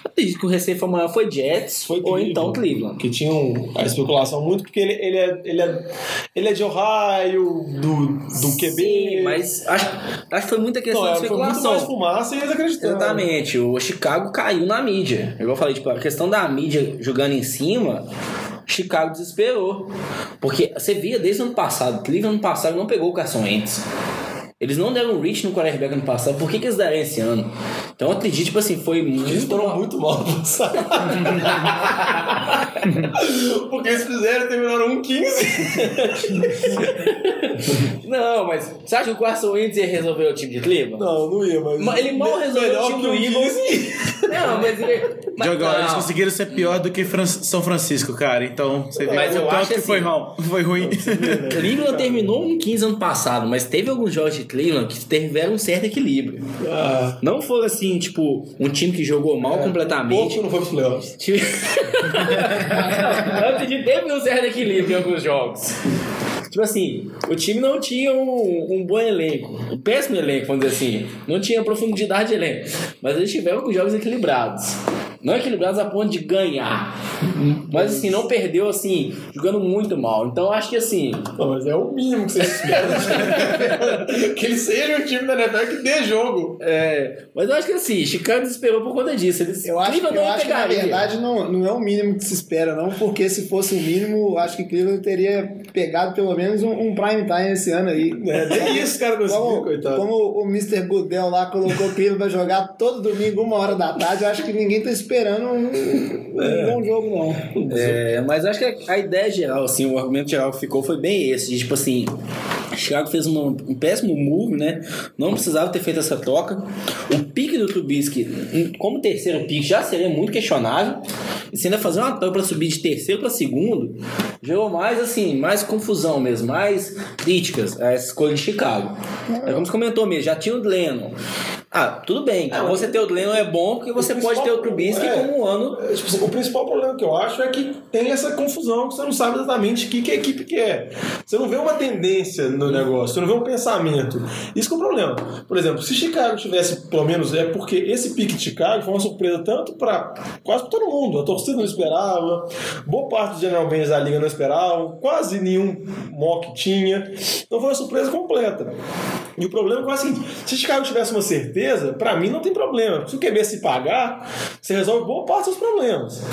Acredito que o receio foi maior foi Jets Foi ou então Cleveland. Que tinham a especulação muito, porque ele, ele, é, ele, é, ele é de Ohio, do, do QB. Sim, mas acho, acho que foi muita questão Não, de é, foi muito especulação. mais fumaça e eles acreditaram. Exatamente, o Chicago caiu na mídia. Igual eu falei, tipo, a questão da mídia jogando em cima, Chicago desesperou. Porque você via desde o ano passado, Cleveland ano passado não pegou o Carson Wentz. Eles não deram reach no quarterback ano passado, por que, que eles deram esse ano? Então eu acredito, tipo assim, foi muito. Eles foram muito mal no passado. Porque eles fizeram e terminaram 1-15. Não, mas você acha que o Carson Wentz ia resolver o time de Cleveland? Não, não ia, mas. Mas ele mal resolveu Melhor o time que do Eagles. 15. Não, mas ele. Mas, Diogo, não. eles conseguiram ser pior do que Fran- São Francisco, cara. Então, você vê Mas o eu tanto acho que foi, assim- mal, foi ruim. Cleveland terminou um 15 ano passado, mas teve alguns jogos de Cleveland que tiveram um certo equilíbrio. Ah, Não foi assim, tipo, um time que jogou mal completamente. pouco não foi playoffs. Acredito que teve um certo equilíbrio em alguns jogos. Tipo assim, o time não tinha um, um bom elenco. Um péssimo elenco, vamos dizer assim. Não tinha profundidade de elenco. Mas eles tiveram com jogos equilibrados. Não equilibrados a ponto de ganhar. Mas assim, não perdeu assim, jogando muito mal. Então eu acho que assim. Não, mas é o mínimo que você espera. que ele seja um time da NFL que dê jogo. É, mas eu acho que assim, Chicago desesperou por conta disso. Eles, Eu acho, Cleveland eu não acho que na verdade não, não é o mínimo que se espera, não, porque se fosse o mínimo, acho que Cleveland teria pegado pelo menos um, um prime time esse ano aí. É, nem isso, cara, conseguiu, Como, coitado. como o Mr. Goodell lá colocou o Cleveland pra jogar todo domingo, uma hora da tarde, eu acho que ninguém tá esperando um, um bom jogo, não. É, mas acho que a ideia geral, assim, o argumento geral que ficou foi bem esse, de tipo assim, Chicago fez uma- um péssimo move, né? Não precisava ter feito essa troca. O pique do Trubisky, em- como terceiro pique, já seria muito questionável. E se ainda fazer uma troca para subir de terceiro para segundo, gerou mais, assim, mais confusão mesmo, mais críticas a escolha de Chicago. É como você comentou mesmo, já tinha o Lennon. Ah, tudo bem, É, você ter o Lennon é bom porque você pode ter o Trubisky é. como um ano É, tipo o principal problema que eu acho é que tem essa confusão que você não sabe exatamente o que, que a equipe quer. Você não vê uma tendência no negócio, você não vê um pensamento. Isso que é o problema. Por exemplo, se Chicago tivesse, pelo menos, é porque esse pique de Chicago foi uma surpresa tanto para quase pra todo mundo. A torcida não esperava, boa parte dos general managers da liga não esperavam, quase nenhum mock tinha. Então foi uma surpresa completa. E o problema é que é o seguinte: se Chicago tivesse uma certeza, pra mim não tem problema. Se o QB se pagar, você resolve boa parte dos seus problemas.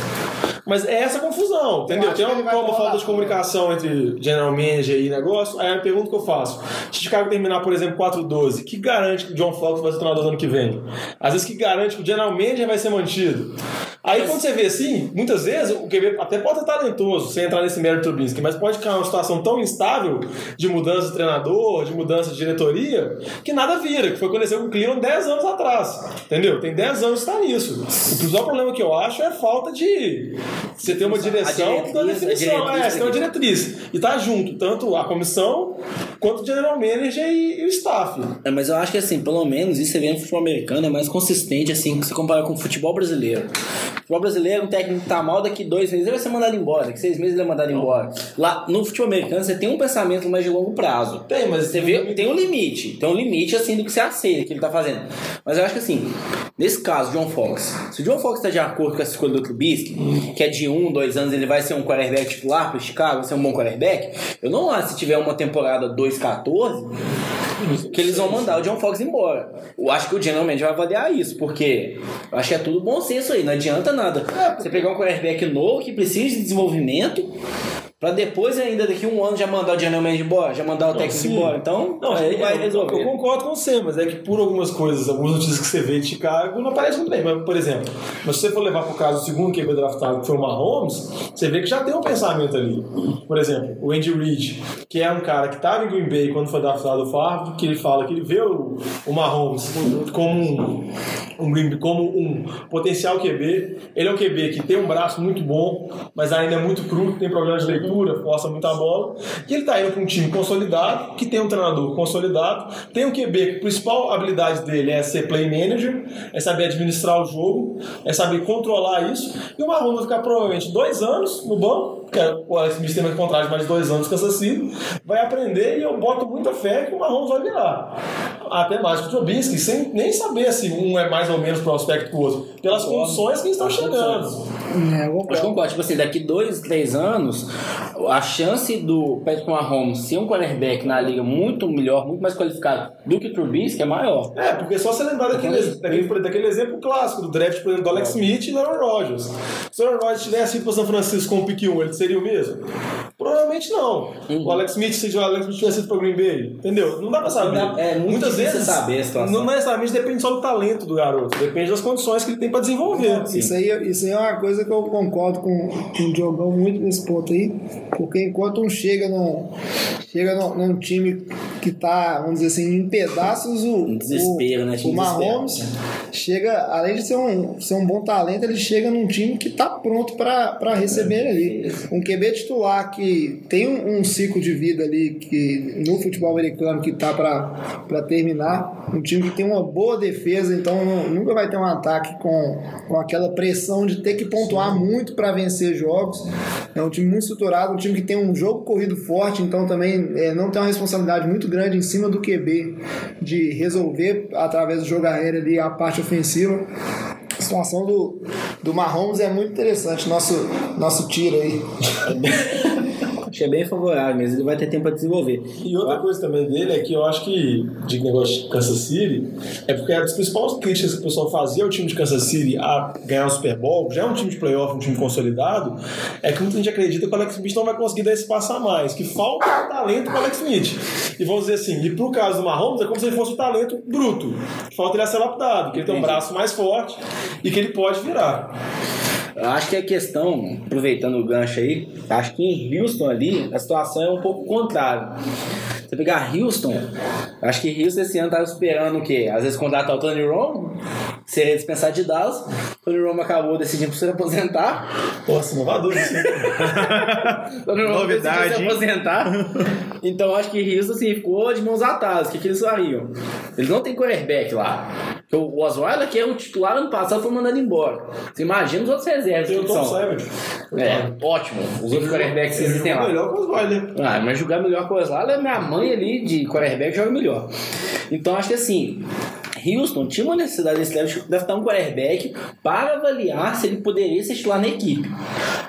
Mas é essa confusão, entendeu? Tem uma, uma falta de comunicação entre general manager e negócio. Aí a pergunta que eu faço: se Chicago terminar, por exemplo, 4-12, que garante que o John Fox vai ser treinador no ano que vem? Às vezes, que garante que o general manager vai ser mantido? Aí quando você vê assim, muitas vezes o QB até pode ser talentoso, sem entrar nesse mérito Trubisky, mas pode ficar uma situação tão instável de mudança de treinador, de mudança de diretoria, que nada vira, que foi aconteceu com o Cleveland 10 anos atrás. Entendeu? Tem 10 anos que está nisso. O principal problema que eu acho é a falta de você ter uma direção da a definição. É, você tem uma diretriz. E tá junto, tanto a comissão quanto o general manager e, e o staff. É, mas eu acho que assim, pelo menos isso você vê no futebol americano é mais consistente assim, que você compara com o futebol brasileiro. O futebol brasileiro, um técnico que tá mal, daqui dois meses ele vai ser mandado embora, daqui seis meses ele é mandado embora. Lá no futebol americano você tem um pensamento mais de longo prazo. Tem, mas Você vê, tem um limite, tem um limite assim do que você aceita, que ele tá fazendo. Mas eu acho que assim, nesse caso, John Fox, se o John Fox tá de acordo com essa escolha do Trubisky, que é de um, dois anos ele vai ser um quarterback titular pro Chicago, vai ser um bom quarterback, eu não acho se tiver uma temporada 2-14, que eles vão mandar o John Fox embora. Eu acho que o General Manager vai avaliar isso, porque eu acho que é tudo bom senso aí, não adianta nada. Você pegar um quarterback novo que precisa de desenvolvimento, pra depois ainda daqui a um ano já mandar o General Manager embora, já mandar o técnico sim. embora. Então, Não, aí eu- vai eu- resolver. Eu concordo com você, mas é que por algumas coisas, algumas notícias que você vê de Chicago, não aparece muito bem. Mas, por exemplo, mas se você for levar pro caso do segundo que foi draftado, que foi o Mahomes, você vê que já tem um pensamento ali. Por exemplo, o Andy Reid, que é um cara que estava em Green Bay quando foi draftado o Favre, que ele fala que ele vê o, o Mahomes como um, um como um potencial QB. Ele é um QB que tem um braço muito bom, mas ainda é muito cru, tem problema de leitura, força muita bola. E ele tá indo para um time consolidado, que tem um treinador consolidado, tem um QB que a principal habilidade dele é ser play manager, é saber administrar o jogo, é saber controlar isso. E o Mahomes vai ficar provavelmente dois anos no banco, que é o Alex Smith tem mais contrato de mais dois anos com essa vai aprender e eu boto muita fé que o Mahomes vai virar. Até mais que o Trubisky, sem nem saber se um é mais ou menos prospecto que o outro, pelas condições que estão chegando. É, eu Eu concordo. tipo assim, daqui dois, três anos, a chance do Patrick Mahomes ser um quarterback na liga muito melhor, muito mais qualificado do que o Trubisky é maior. É, porque é só você lembrar daquele, daquele, daquele exemplo clássico do draft, por exemplo, do Alex Smith e do Aaron Rodgers. Se o Aaron Rodgers tivesse ido para São Francisco com o pick 1, ele seria o mesmo? Provavelmente não. O Alex Smith, se o Alex Smith tivesse ido pro Green Bay, entendeu? Não dá pra saber. É muito Muitas vezes, saber a situação. não necessariamente depende só do talento do garoto, depende das condições que ele tem pra desenvolver. Isso aí, isso aí é uma coisa que eu concordo com, com o Diogão muito nesse ponto aí, porque enquanto um chega num, chega num, num time que tá, vamos dizer assim, em pedaços, o, Um desespero, o, né? o Mahomes chega, além de ser um, ser um bom talento, ele chega num time que tá pronto para receber ele ali. Um QB titular que tem um, um ciclo de vida ali que no futebol americano que tá para terminar, um time que tem uma boa defesa, então nu- nunca vai ter um ataque com, com aquela pressão de ter que pontuar muito para vencer jogos. É um time muito estruturado, um time que tem um jogo corrido forte, então também é, não tem uma responsabilidade muito grande em cima do QB de resolver através do jogo aéreo ali a parte ofensiva. A situação do, do Mahomes é muito interessante, nosso, nosso tiro aí. Achei bem favorável mesmo. Ele vai ter tempo pra desenvolver. E outra coisa também dele é que eu acho que, de negócio de Kansas City, é porque as principais críticas que o pessoal fazia ao time de Kansas City a ganhar o Super Bowl, já é um time de playoff, um time consolidado, é que muita gente acredita que o Alex Smith não vai conseguir dar esse passo a mais, que falta talento para o Alex Smith. E vamos dizer assim, e pro caso do Mahomes, é como se ele fosse um talento bruto. Falta ele a ser lapidado, que ele tem um braço mais forte e que ele pode virar. Eu acho que a questão, aproveitando o gancho aí, acho que em Houston ali a situação é um pouco contrária. Você pegar Houston, acho que Houston esse ano tava esperando o quê? Às vezes contratar o Tony Romo, seria dispensado de Dallas. Tony Romo acabou decidindo por se aposentar. Nossa, inovador isso. hein? Tony Romo Novidade, decidiu se aposentar. Então acho que Houston assim, ficou de mãos atadas. O que, que eles fariam? Eles não têm quarterback lá. Porque O Osweiler, que é o titular ano passado, foi mandado embora. Você imagina os outros reservas Tem o Tom. É, ótimo. Os outros quarterbacks que existem lá. melhor que o Osweiler. Ah, mas jogar melhor que o Osweiler, minha mãe ali de quarterback joga melhor. Então acho que assim, Houston tinha uma necessidade desse level de draftar um quarterback para avaliar se ele poderia ser titular na equipe.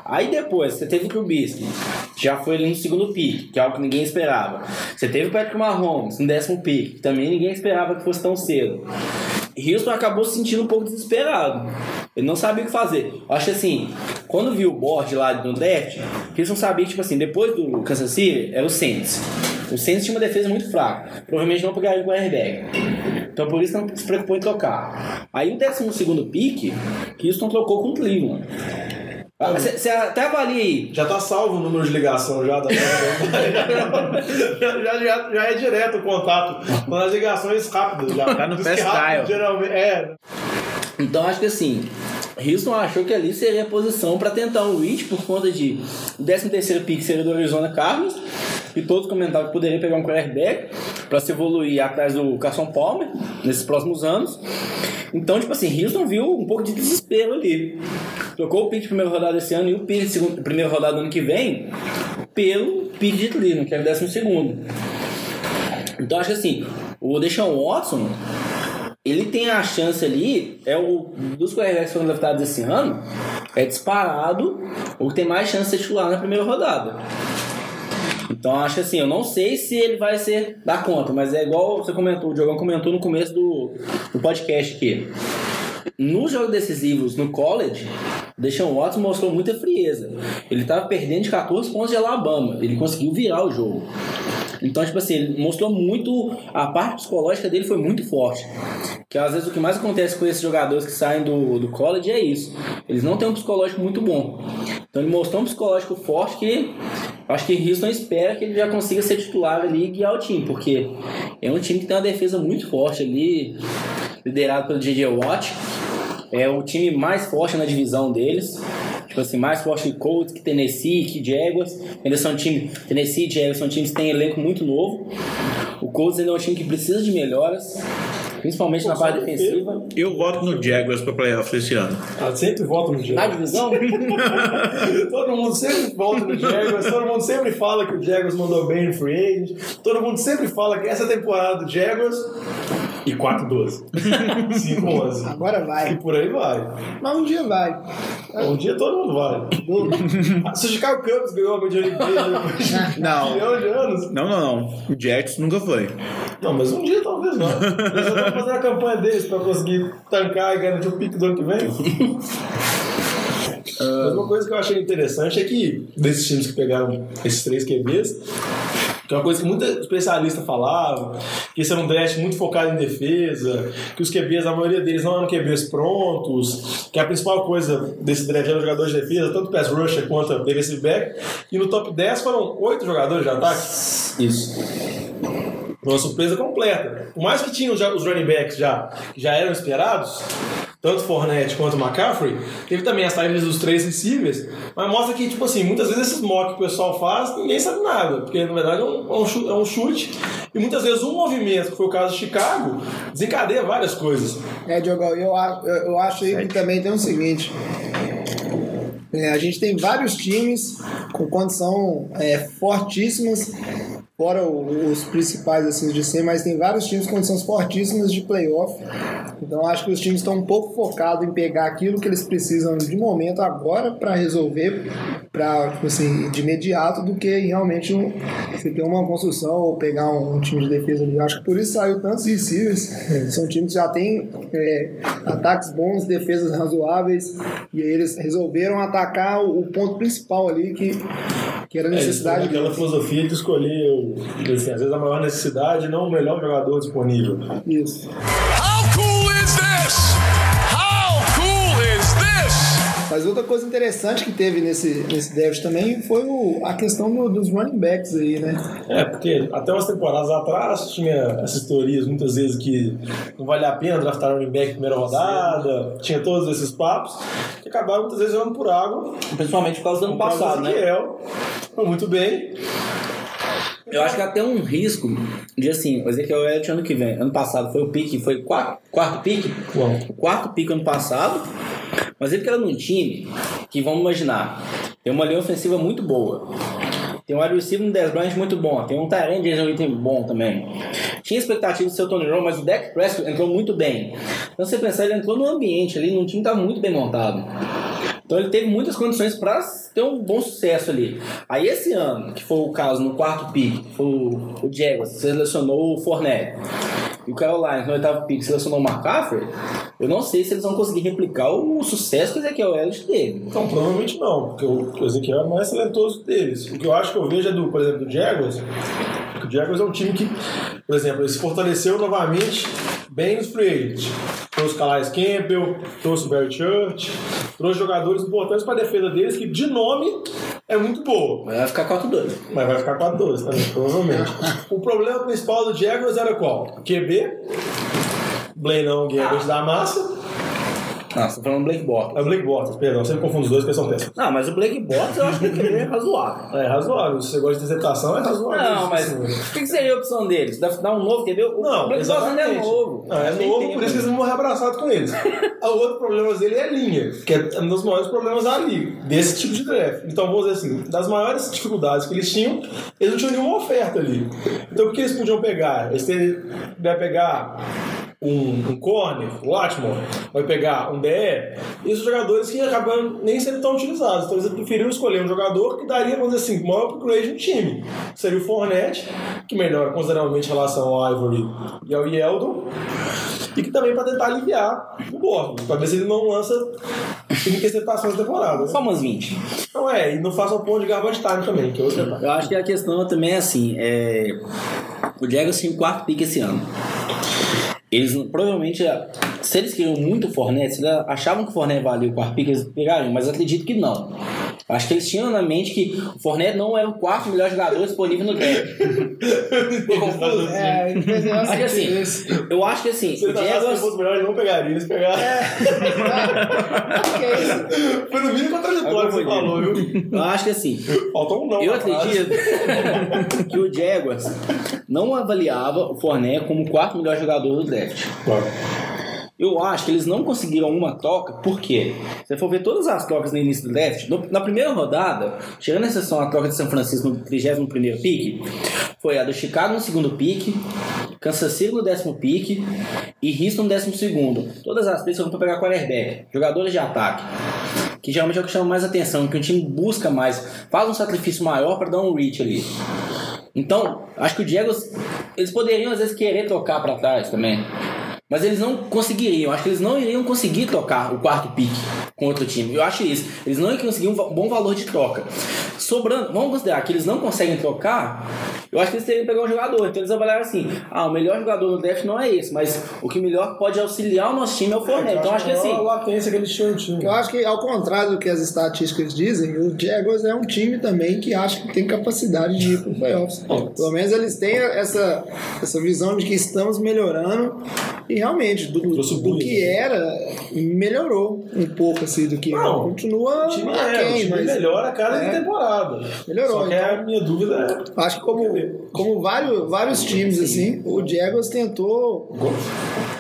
Aí depois, você teve o Trubisky, já foi ali no segundo pick, que é algo que ninguém esperava. Você teve o Patrick Mahomes no décimo pick, que também ninguém esperava que fosse tão cedo. Houston acabou se sentindo um pouco desesperado. Ele não sabia o que fazer. Eu acho assim, quando viu o board lá no draft, Houston sabia que, tipo assim, depois do Kansas City, era o Saints. O Saints tinha uma defesa muito fraca. Provavelmente não pegaria o quarterback. Então por isso não se preocupou em trocar. Aí o 12 pick, Houston trocou com o Cleveland. Ah, Você até avalia aí. Já tá salvo o número de ligação já. Tá... já, já, já, já é direto o contato. Quando as ligações rápidas já. Tá no fast dial. Geralmente, é. Então acho que assim, Houston achou que ali seria a posição para tentar um reach por conta de o 13 terceiro pick seria do Arizona Cardinals e todos comentavam que poderia pegar um quarterback para se evoluir atrás do Carson Palmer nesses próximos anos. Então, tipo assim, Houston viu um pouco de desespero ali. Trocou o pick de primeira rodada esse ano e o pick de primeira rodada do ano que vem pelo pick de Cleveland, que é o décimo segundo. Então acho que assim, o Deshaun Watson ele tem a chance ali, é o dos quarterbacks que foram draftados esse ano, é disparado o que tem mais chance de ser titular na primeira rodada. Então acho assim, eu não sei se ele vai ser dar conta, mas é igual você comentou, o Diogão comentou no começo do, do podcast aqui. Nos jogos decisivos no college, o Deshaun Watson mostrou muita frieza. Ele estava perdendo de 14 pontos de Alabama. Ele conseguiu virar o jogo. Então, tipo assim, ele mostrou muito. A parte psicológica dele foi muito forte. Que às vezes o que mais acontece com esses jogadores que saem do, do college é isso. Eles não têm um psicológico muito bom. Então ele mostrou um psicológico forte que acho que Houston espera que ele já consiga ser titular ali e guiar o time, porque é um time que tem uma defesa muito forte ali, liderado pelo J.J. Watt. É o time mais forte na divisão deles. Tipo assim, mais forte que Colts, que Tennessee, que Jaguars. Eles são time. Tennessee e Jaguars são times que têm elenco muito novo. O Colts ainda é um time que precisa de melhoras, principalmente na parte defensiva. Eu voto no Jaguars pra playoffs esse ano. Ah, sempre volta no Na Jaguars. divisão, todo mundo sempre volta no Jaguars. Todo mundo sempre fala que o Jaguars mandou bem no free agent. Todo mundo sempre fala que essa temporada do Jaguars. E 4-12. 5-11. Agora E vai. por aí vai. Mas um dia vai. Um dia todo mundo vai. Ah, Se o Chicago Cubs ganhou a Major League Baseball depois de Não. um milhão de anos. Não, não, não. O Jets nunca foi. Não, mas um dia talvez não. Eles já estão fazendo a campanha deles pra conseguir tancar e garantir o pique do ano que vem. Mas uma coisa que eu achei interessante é que, desses times que pegaram esses três QBs, que é uma coisa que muita especialista falava, que esse era um draft muito focado em defesa, que os QBs, a maioria deles não eram QBs prontos, que a principal coisa desse draft era jogadores de defesa, tanto pass rusher quanto defensive back, e no top 10 foram oito jogadores de ataque. Isso. Uma surpresa completa. Por mais que tinham já os running backs já, que já eram esperados, tanto Fournette quanto McCaffrey, teve também as saídas dos três receivers, mas mostra que, tipo assim, muitas vezes esses mock que o pessoal faz, ninguém sabe nada, porque na verdade é um, é um chu- é um chute, e muitas vezes um movimento, que foi o caso de Chicago, desencadeia várias coisas. É, Diogão, eu, eu, eu acho aí que também tem o seguinte. é, a gente tem vários times com condição é, fortíssimas, fora os principais assim de ser, mas tem vários times com condições fortíssimas de playoff. Então acho que os times estão um pouco focados em pegar aquilo que eles precisam de momento agora para resolver, para assim, de imediato, do que realmente um, você ter uma construção ou pegar um, um time de defesa ali. Acho que por isso saiu tantos receivers. São times que já têm é, ataques bons, defesas razoáveis, e eles resolveram atacar o, o ponto principal ali, que, que era a É, necessidade têm aquela filosofia de escolher, assim, às vezes, a maior necessidade, não o melhor jogador disponível. Isso. Mas outra coisa interessante que teve nesse, nesse draft também foi o, a questão do- dos running backs aí, né? É, porque até umas temporadas atrás tinha essas teorias muitas vezes que não vale a pena draftar running back em primeira rodada, tinha todos esses papos, que acabaram muitas vezes jogando por água. Principalmente por causa do ano passado, do né? Foi muito bem. Eu acho que até um risco de assim, o Ezequiel Elliott ano que vem. Ano passado foi o pique, foi quarto, quarto pique? Quarto pique ano passado. Mas ele que era num time que, vamos imaginar, tem uma linha ofensiva muito boa. Tem um receiver no Dez Bryant muito bom. Tem um Tyrant de item bom também. Tinha expectativa de ser o Tony Romo, mas o Dak Prescott entrou muito bem. Então você pensar, ele entrou no ambiente ali, num time que estava muito bem montado. Então ele teve muitas condições para ter um bom sucesso ali. Aí esse ano, que foi o caso no quarto pick, foi o, o Jaguars, selecionou o Fournette. E o Carolina, no oitavo pick, selecionou o McCaffrey. Eu não sei se eles vão conseguir replicar o sucesso que o Ezequiel Elliott teve. Então, provavelmente não, porque o Ezequiel é o mais talentoso deles. O que eu acho que eu vejo é do, por exemplo, do Jaguars, o Jaguars é um time que, por exemplo, ele se fortaleceu novamente bem nos free agents. Trouxe Calais Campbell, trouxe o Barry Church, trouxe jogadores importantes para a defesa deles, que de nome é muito boa. Vai ficar 4-2. Mas vai ficar 4-12 também, provavelmente. o problema principal do Jaguars era qual? QB, Blainão Gabbert da massa, Não, você tá falando Blake Bortles. é o Blake Bortles, perdão, sempre confundo os dois porque são péssimos. Não, mas o Blake Bortles eu acho que ele é razoável. É razoável, se você gosta de interceptação, é razoável. Não, mas o que que seria a opção deles? Dá dar um novo QB? O Não, Blake Bortles ainda é novo. Não, é novo, tempo por isso que eles vão morrer abraçados com eles. o outro problema dele é a linha, que é um dos maiores problemas da liga, desse tipo de draft. Então, vamos dizer assim, das maiores dificuldades que eles tinham, eles não tinham nenhuma oferta ali. Então, o que eles podiam pegar? Eles teriam, pegar um, um corner, o Atmore, vai pegar um DE, e esses jogadores que acabam nem sendo tão utilizados. Então eles preferiram escolher um jogador que daria, vamos dizer assim, maior upgrade no time. Seria o Fournette, que melhora consideravelmente em relação ao Ivory e ao Yeldon, e que também para tentar aliviar o Borges, para ver se ele não lança 5 interceptações na temporada. né? Só umas 20. Não é, e não faça o ponto de garbage time também, que é outro. Eu acho que a questão também é assim, é... o Jaguars tem o quarto pick esse ano. Eles provavelmente, se eles queriam muito o se eles achavam que o Fournette valia o quarto pick, eles pegariam, mas acredito que não. Acho que eles tinham na mente que o Fournette não era o quarto melhor jogador disponível no draft. É, que assim, eu acho que assim, Se o Jaguars... fosse melhor, eles não pegariam, eles pegaram. que é isso? Foi no mínimo contraditório que você falou, viu? Eu acho que assim, Faltou um não. Eu acredito que o Jaguars não avaliava o Fournette como o quarto melhor jogador do draft. Eu acho que eles não conseguiram uma troca, por quê? Se você for ver todas as trocas no início do draft, na primeira rodada, tirando a exceção a troca de São Francisco no 31 pick, foi a do Chicago no segundo pick, Kansas City no décimo pick e Houston no décimo segundo. Todas as três foram para pegar quarterback, jogadores de ataque. Que geralmente é o que chama mais atenção, que o time busca mais, faz um sacrifício maior para dar um reach ali. Então, acho que o Diego, eles poderiam às vezes querer trocar para trás também. Mas eles não conseguiriam, acho que eles não iriam conseguir trocar o quarto pick com outro time. Eu acho isso. Eles não iriam conseguir um bom valor de troca. Sobrando, vamos considerar que eles não conseguem trocar, eu acho que eles teriam que pegar um jogador. Então eles avaliaram assim: ah, o melhor jogador no draft não é esse, mas o que melhor pode auxiliar o nosso time é o Fournette. Então acho que assim. A latência que eles tinham time. Eu acho que, ao contrário do que as estatísticas dizem, o Jaguars é um time também que acha que tem capacidade de ir para playoffs. Pelo menos eles têm essa, essa visão de que estamos melhorando e realmente, do, Trouxe do que era, melhorou um pouco assim do que era. Não, Continua O time, é, o time mas melhora a cada É. temporada. Melhorou, Só que então. a minha dúvida é. acho que como, como vários, vários times assim, o Jaguars tentou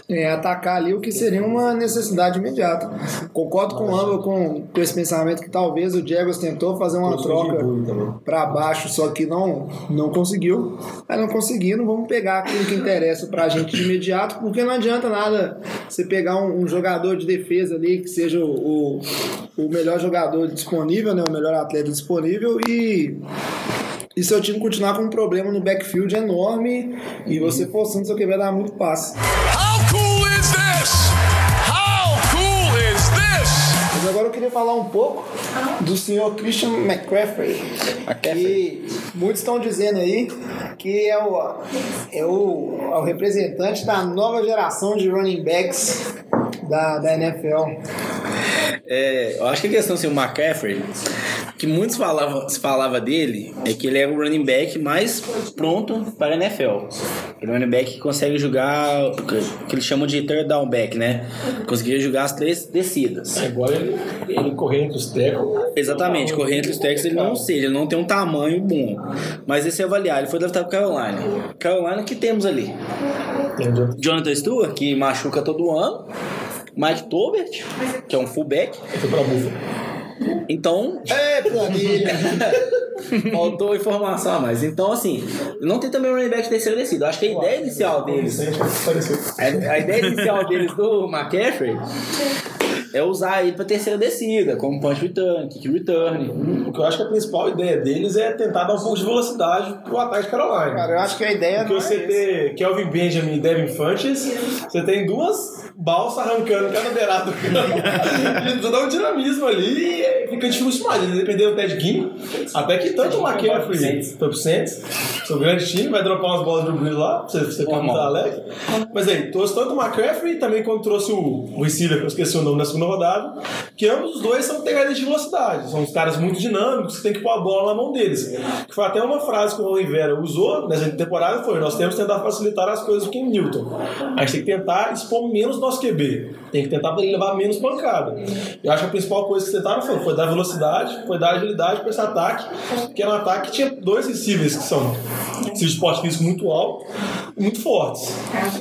é, atacar ali o que seria uma necessidade imediata. Concordo com o Lamba com, com esse pensamento que talvez o Jaguars tentou fazer uma troca para baixo, só que não, não conseguiu. Aí não conseguindo, vamos pegar aquilo que interessa pra gente de imediato, porque não adianta nada você pegar um, um jogador de defesa ali que seja o, o, o melhor jogador disponível, né, o melhor atleta disponível e e seu time continuar com um problema no backfield enorme e você forçando seu QB a dar muito passe. Mas agora eu queria falar um pouco do senhor Christian McCaffrey. Que muitos estão dizendo aí que é o, é o, é o representante da nova geração de running backs da, da NFL. É, eu acho que a questão assim, o McCaffrey, que muitos falavam, se falava dele, é que ele é o running back mais pronto para a NFL. Ele é um running back que consegue jogar, o que eles chamam de third down back, né? Conseguia jogar as três descidas. Agora ele, ele correr entre os tecos. Exatamente, correr entre os tackles ele não seja, ele não tem um tamanho bom. Mas esse é avaliar, ele foi draftado para Carolina. Carolina que temos ali? Jonathan Stewart, que machuca todo ano. Mike Tobert, que é um fullback. Foi pra Buffalo. Então, É, planilha! Faltou informação a mais. Então, assim, não tem também um running back de terceira descida. Eu acho que a ideia inicial deles, a, ideia inicial deles do McCaffrey é usar ele pra terceira descida, como punch return, kick return. O que eu acho que a principal ideia deles é tentar dar um pouco de velocidade pro ataque de Carolina. Cara, eu acho que a ideia Porque não você é ter Kelvin Benjamin e Devin Funches, você tem duas balsas arrancando cada beirado do campo. Você dá um dinamismo ali e fica difícil demais. Ele dependeu do Ted Ginn, até que tanto o McCaffrey foi pro Saints, seu grande time, vai dropar umas bolas do Brilho lá, pra você, você ficar Normal. alegre. Mas aí, trouxe tanto o McCaffrey e também quando trouxe o, o receiver, que eu esqueci o nome na segunda rodada, que ambos os dois são pegadores de velocidade. São uns caras muito dinâmicos que tem que pôr a bola na mão deles. Que foi até uma frase que o Oliveira usou nessa temporada, foi nós temos que tentar facilitar as coisas do Ken Newton. A gente tem que tentar expor menos nosso QB. Tem que tentar levar menos pancada. Eu acho que a principal coisa que tentaram foi, foi dar velocidade, foi dar agilidade para esse ataque, que era um ataque que tinha dois receivers que são de esporte físico muito alto e muito fortes.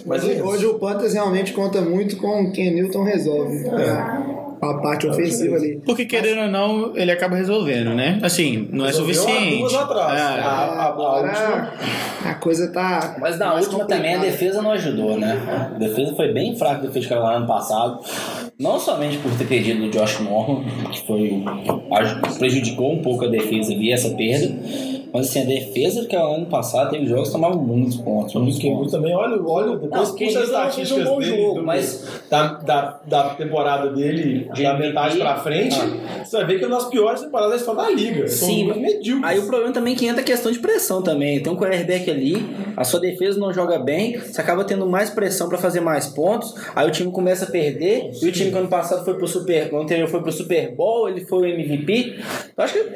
Mas é Hoje, hoje o Panthers realmente conta muito com o que Newton resolve. É. A parte ofensiva ali. Porque querendo ou não, ele acaba resolvendo, né? Assim, não é Resolveu há suficiente. duas atrás. É. A- a- a Agora última- a coisa tá. Mas na última também a defesa não ajudou, né? A defesa foi bem fraca a defesa de Carolina ano passado. Não somente por ter perdido o Josh Norman, que foi prejudicou um pouco a defesa ali, essa perda. Mas assim, a defesa de Carolina ano passado teve jogos que tomavam muitos pontos. Muitos pontos. também, olha, olha depois Não, puxa as estatísticas fez um bom dele, jogo, mas- da, da, da temporada dele, De da metade pra frente, você vai ver que é uma das piores temporadas da história da liga. Sim, medíocres. Aí o problema também é que entra a questão de pressão também. Tem um quarterback ali, a sua defesa não joga bem, você acaba tendo mais pressão pra fazer mais pontos, aí o time começa a perder, e o time que ano passado foi pro Super, anterior foi pro Super Bowl, ele foi o MVP. Eu acho que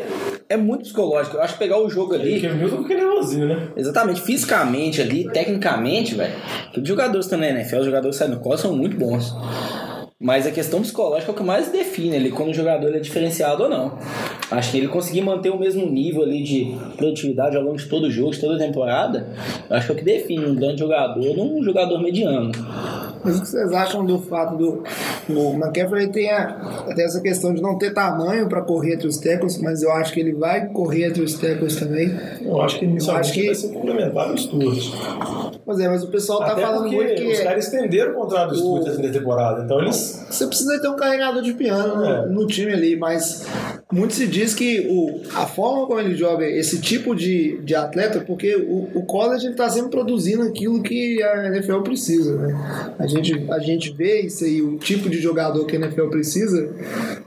é muito psicológico. Eu acho que pegar o jogo Porque ali, o Milton fica nervosinho, né? exatamente, fisicamente ali, tecnicamente, velho, que os jogadores que estão na NFL, os jogadores que saem no colo são muito bons. Mas a questão psicológica é o que mais define ali quando o jogador é diferenciado ou não. Acho que ele conseguir manter o mesmo nível ali de produtividade ao longo de todo o jogo, de toda a temporada, eu acho que é o que define um grande jogador de um jogador mediano. Mas o que vocês acham do fato do o McCaffrey tem, a, tem essa questão de não ter tamanho para correr entre os tackles, mas eu acho que ele vai correr entre os tackles também. Eu acho que inicialmente acho que- vai ser complementar o Stuart. Pois é, mas o pessoal tá Até falando porque muito que os caras estenderam o contrato do Stuart O- da temporada. Então eles. você precisa ter um carregador de piano no, É. no time ali, mas muito se diz que o, a forma como ele joga esse tipo de, de atleta, porque o, o college está sempre produzindo aquilo que a NFL precisa. Né? A, gente, a gente vê isso aí, o tipo de jogador que a NFL precisa.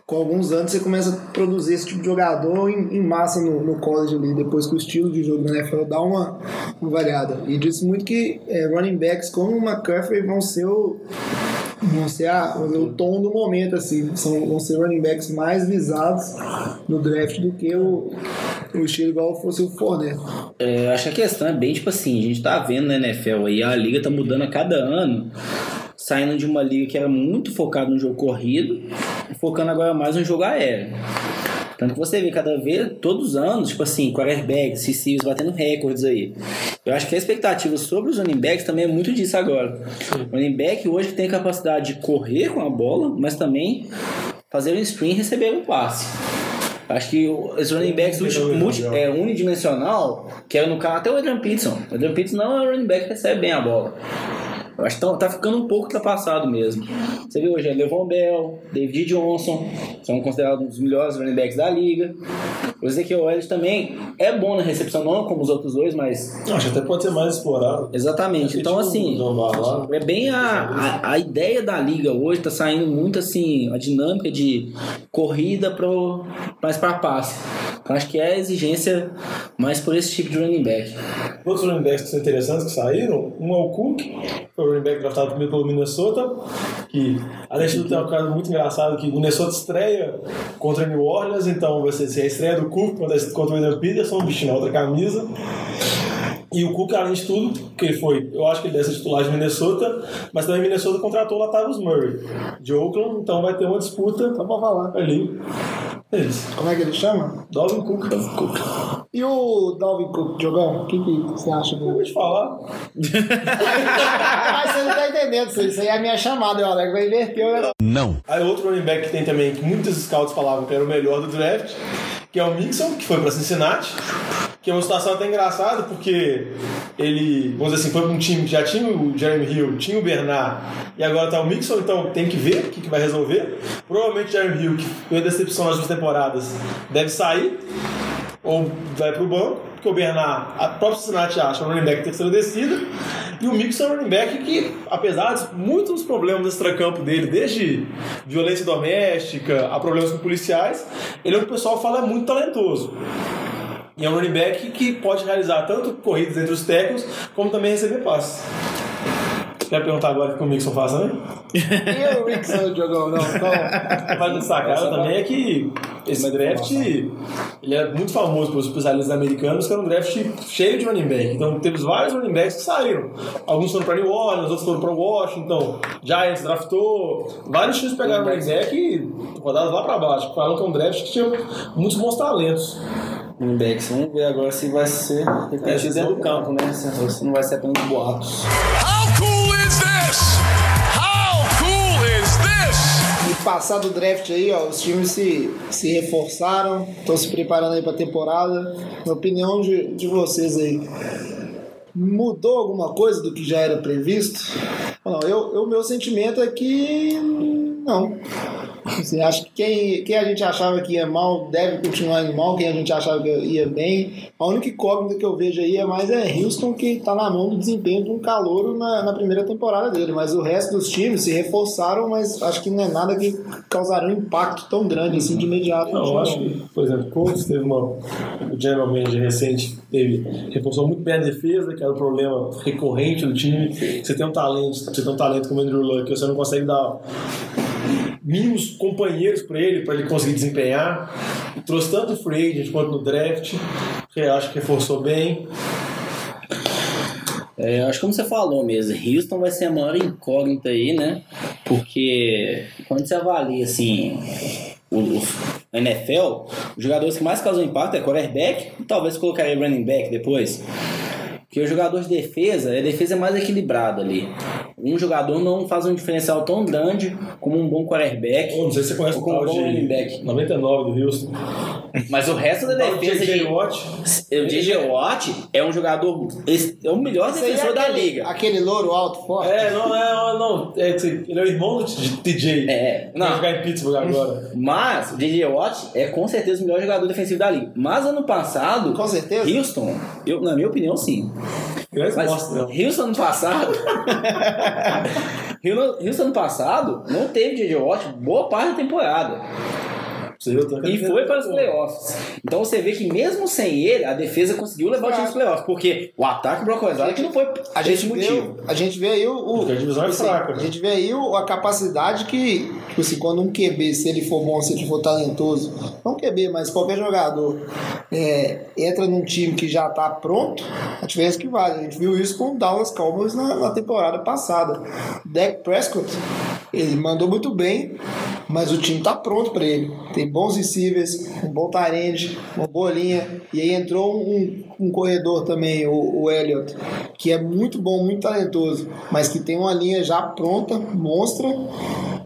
Com alguns anos você começa a produzir esse tipo de jogador em, em massa no, no college ali, depois que o estilo de jogo da NFL dá uma, uma variada. E diz muito que é, running backs como o McCaffrey vão ser o vão ser a, o tom do momento, assim. São, vão ser running backs mais visados no draft do que o, o estilo igual fosse o Fournette. É, acho que a questão é bem tipo assim, a gente tá vendo na NFL aí, a liga tá mudando a cada ano, saindo de uma liga que era muito focada no jogo corrido, focando agora mais no jogo aéreo. Tanto que você vê cada vez, todos os anos, tipo assim, quarterbacks, receivers batendo recordes aí. Eu acho que a expectativa sobre os running backs também é muito disso agora. O running back hoje tem capacidade de correr com a bola, mas também fazer um screen e receber um passe. Acho que os running backs multi, é, unidimensional, que era no caso até o Adrian Peterson. O Adrian Peterson não é um running back que recebe bem a bola. Eu acho que tá, tá ficando um pouco ultrapassado mesmo. Você viu hoje, é Levon Bell, David Johnson, são considerados um dos melhores running backs da liga. O Ezequiel Elliott também é bom na recepção, não como os outros dois, mas. Acho que até pode ser mais explorado. Exatamente. Então, assim, é bem a, a, a ideia da liga hoje, tá saindo muito assim, a dinâmica de corrida pro, mais para passe. Então, acho que é a exigência mais por esse tipo de running back. Outros running backs que são interessantes que saíram, um é o Cook, foi o running back draftado primeiro pelo Minnesota, que além de tudo tem um caso muito engraçado que o Minnesota estreia contra New Orleans, então vai ser assim, a estreia do Cook contra, o William Peterson, vestindo outra camisa. E o Cook, além de tudo, que ele foi, eu acho que ele deve ser titular de Minnesota, mas também Minnesota contratou o Latavius Murray de Oakland, então vai ter uma disputa Tá bom falar. ali. É isso. Como é que ele chama? Dalvin Cook. Cook. E o Dalvin Cook, Jogão? O que, que você acha Eu dele? vou te falar. Mas você não tá entendendo isso. aí. Isso aí é a minha chamada, eu Alex vai inverter o negócio. Aí outro running back que tem também, que muitos scouts falavam que era o melhor do draft, que é o Mixon, que foi pra Cincinnati. Que é uma situação até engraçada, porque ele, vamos dizer assim, foi pra um time que já tinha o Jeremy Hill, tinha o Bernard, e agora tá o Mixon, então tem que ver o que, que vai resolver. Provavelmente o Jeremy Hill, que foi uma decepção nas duas temporadas, deve sair, ou vai pro banco, porque o Bernard, a própria Cincinnati acha um running back terceira descida, e o Mixon é um running back que, apesar de muitos problemas extracampo dele, desde violência doméstica a problemas com policiais, ele é um que o pessoal fala muito talentoso. E é um running back que pode realizar tanto corridas entre os tackles, como também receber passes. Quer perguntar agora o que o Mixon faz também? E o Rickson, Jogão? Não, então... Mas destacar também é que esse draft ele é muito famoso pelos especialistas americanos, que é um draft cheio de running back. Então teve vários running backs que saíram. Alguns foram para New Orleans, outros foram para Washington. Giants draftou. Vários times pegaram running back e rodaram lá para baixo. Falaram que é um draft que tinha muitos bons talentos. Running backs, vamos ver agora se vai ser repetido dentro do campo, né? Se se não vai ser apenas boatos. Passado o draft aí, ó, os times se, se reforçaram, estão se preparando aí pra temporada. Na opinião de, de vocês aí, mudou alguma coisa do que já era previsto? Não, eu, eu, meu sentimento é que não. Assim, acho que quem, quem a gente achava que ia mal deve continuar indo mal, quem a gente achava que ia bem. A única incógnita que eu vejo aí é mais é Houston, que está na mão do desempenho de um calouro na, na primeira temporada dele. Mas o resto dos times se reforçaram, mas acho que não é nada que causará um impacto tão grande assim de imediato. Não, eu acho que, por exemplo, Colts teve uma. O General Manager recente teve. reforçou muito bem a defesa, que era o problema recorrente do time. Você tem um talento, você tem um talento como o Andrew Luck, você não consegue dar mínimos companheiros para ele, para ele conseguir desempenhar. Trouxe tanto free agent quanto no draft, que acho que reforçou bem. É, acho que como você falou mesmo, Houston vai ser a maior incógnita aí, né? Porque quando você avalia assim o, o a NFL, os jogadores que mais causam impacto é quarterback e talvez colocaria running back depois. Porque os jogadores de defesa, a defesa é mais equilibrada ali. Um jogador não faz um diferencial tão grande como um bom quarterback. Pô, não sei se você conhece o um tal back. de 99 do Houston. Mas o resto da defesa J.J. de. Watt. O J.J. Watt é um jogador. É o melhor é defensor da aquele- liga. Aquele louro alto, forte. É, não, é, não. É, ele é o irmão do TJ. É, Vai não. jogar em Pittsburgh agora. Mas o J.J. Watt é com certeza o melhor jogador defensivo da liga. Mas ano passado, Com certeza. Houston, eu, na minha opinião, sim. Mas. Houston ano passado. Houston ano passado não teve J.J. Watt boa parte da temporada. E foi para os playoffs. Então você vê que mesmo sem ele, a defesa conseguiu levar o time aos playoffs. Porque o ataque Brock Osweiler que não foi A esse gente, motivo. vê, a gente vê aí o. o Porque a divisão é assim, fraca, né? A gente vê aí o- a capacidade que, tipo assim, quando um QB, se ele for bom, se ele for talentoso, não QB, mas qualquer jogador é, entra num time que já tá pronto, a diferença que vale. A gente viu isso com o Dallas Cowboys na, na temporada passada. Dak Prescott, ele mandou muito bem, mas o time tá pronto para ele. Tem bons receivers, um bom tarende, uma boa linha. E aí entrou um, um corredor também, o, o Elliott, que é muito bom, muito talentoso, mas que tem uma linha já pronta, monstra.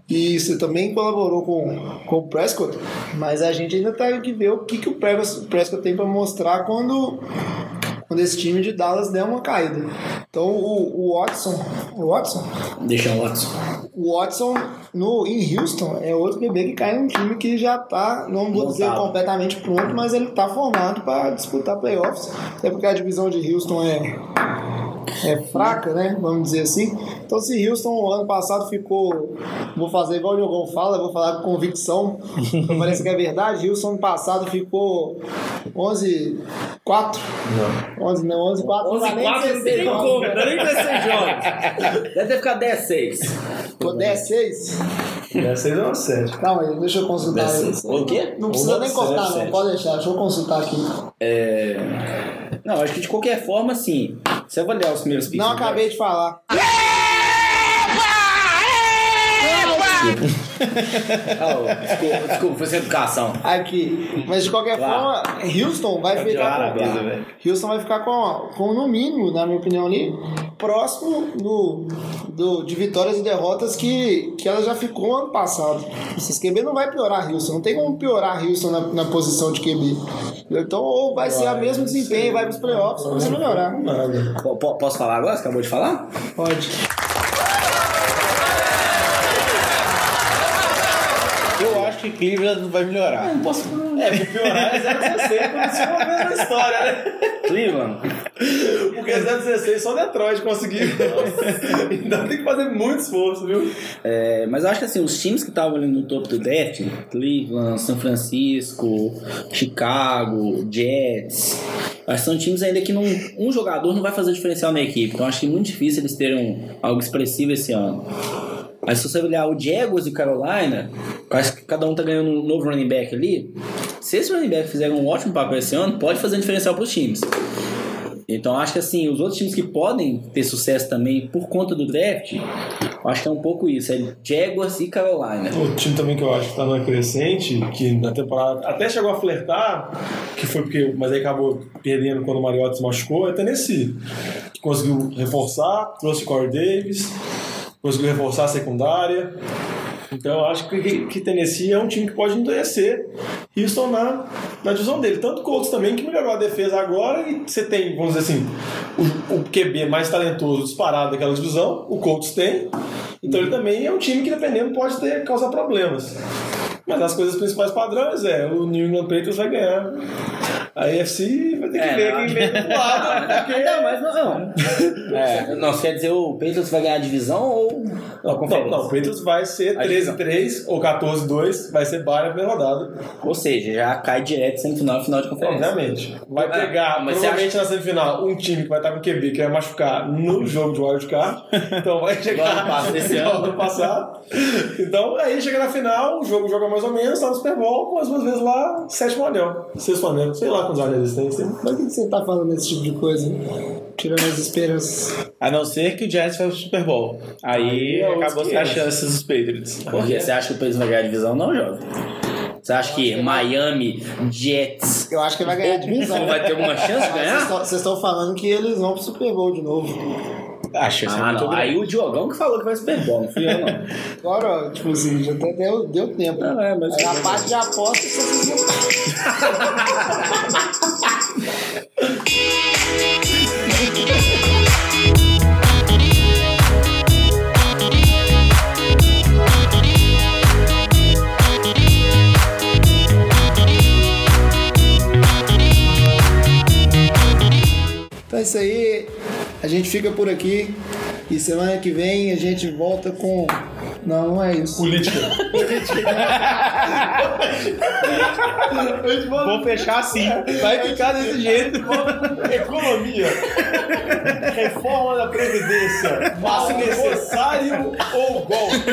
E isso também colaborou com, com o Prescott, mas a gente ainda tem que ver o que, que o Prescott tem para mostrar quando, quando esse time de Dallas der uma caída. Então o, o Watson, o Watson, Deixa o Watson. O Watson no, em Houston é outro bebê que cai num time que já tá, não vou dizer completamente pronto, mas ele tá formado para disputar playoffs. Até porque a divisão de Houston é, é fraca, né? Vamos dizer assim. Então, se Houston ano passado ficou. Vou fazer igual o Diogão fala, vou falar com convicção, parece que é verdade. Houston ano passado ficou 11 4 Não. 11 não, 11 4 11 4 não tem nem como, não nem 16 jogos. Deve ter ficado 10 6. Ficou 10 6 Essa aí é uma 7. Calma aí, deixa eu consultar o quê? Não precisa nem cortar, não. sete. Pode deixar, deixa eu consultar aqui. É... Não, acho que de qualquer forma, assim, se avaliar os primeiros picks. Não acabei de falar. desculpa, desculpa, foi sem educação. Aqui. Mas de qualquer Claro. forma, Houston vai de ficar com. velho. Houston vai ficar com, com, no mínimo, na minha opinião, ali, próximo do, do, de vitórias e derrotas que, que ela já ficou ano passado. Esse QB não vai piorar Houston. Não tem como piorar Houston na, na posição de QB. Então, ou vai ser o mesmo desempenho, vai para os playoffs, vai melhorar. Posso falar agora? Você acabou de falar? Pode. Eu acho que Cleveland vai melhorar. É, pro piorar é 016 quando isso uma vez na história, né? Cleveland. Porque 016 só Detroit conseguiu. Então tem que fazer muito esforço, viu? É, mas eu acho que assim, os times que estavam ali no topo do draft, Cleveland, São Francisco, Chicago, Jets, acho que são times ainda que não, um jogador não vai fazer diferencial na equipe. Então acho que é muito difícil eles terem algo expressivo esse ano. Mas se você olhar o Jaguars e Carolina, acho que cada um tá ganhando um novo running back ali. Se esse running back fizer um ótimo papel esse ano, pode fazer um diferencial para os times. Então acho que assim, os outros times que podem ter sucesso também por conta do draft, acho que é um pouco isso, é Jaguars e Carolina. O time também que eu acho que tá numa crescente, que na temporada até chegou a flertar, que foi porque. Mas aí acabou perdendo quando o Mariota se machucou, é Tennessee. Que conseguiu reforçar, trouxe o Corey Davis, conseguiu reforçar a secundária. Então eu acho que, que Tennessee é um time que pode endurecer Houston na, na divisão dele. Tanto o Colts também, que melhorou a defesa agora, e você tem, vamos dizer assim, o, o QB mais talentoso disparado daquela divisão, o Colts tem. Então ele também é um time que, dependendo, pode ter, causar problemas. Mas as coisas principais padrões é o New England Patriots vai ganhar. A AFC vai ter que É, ver não. quem vem do lado. Porque... Não, mas não. É, não, você quer dizer o Patriots vai ganhar a divisão ou Não, não, não, o Patriots vai ser A divisão. 13-3 ou 14-2, vai ser na primeira rodada. Ou seja, já cai direto semifinal e final de conferência. Obviamente. Vai Ah, pegar, mas você provavelmente na semifinal, um time que vai estar com QB que vai machucar no jogo de wildcard. Então vai chegar. ano ano. ano passado. Então aí chega na final, o jogo joga mais ou menos, tá no Super Bowl, com as duas vezes lá, sétimo anel, sexto anel. Sei lá quantos anéis eles têm. Mas por que você tá falando desse tipo de coisa? Tirando as esperanças. A não ser que o Jets vai pro Super Bowl. Aí, Aí é acabou 500. chances dos Patriots. Porque você acha que o Patriots vai ganhar a divisão? Não, joga. Você acha que Miami, Jets, Eu acho que vai ganhar a divisão. vai ter alguma chance de Mas ganhar? Vocês estão- Vocês estão falando que eles vão pro Super Bowl de novo. Acho que Ah, é muito não. grande. Aí o Diogão que falou que vai Super Bowl, não fui eu, não. Agora, tipo assim, já até deu, deu tempo. Não, é, mas- Aí a parte de aposta que vocês Então é isso aí. A gente fica por aqui. E semana que vem a gente volta com. Não, não é isso. Política. Vou fechar assim. Vai ficar desse jeito. Economia. Reforma da Previdência. Passe necessário ou golpe?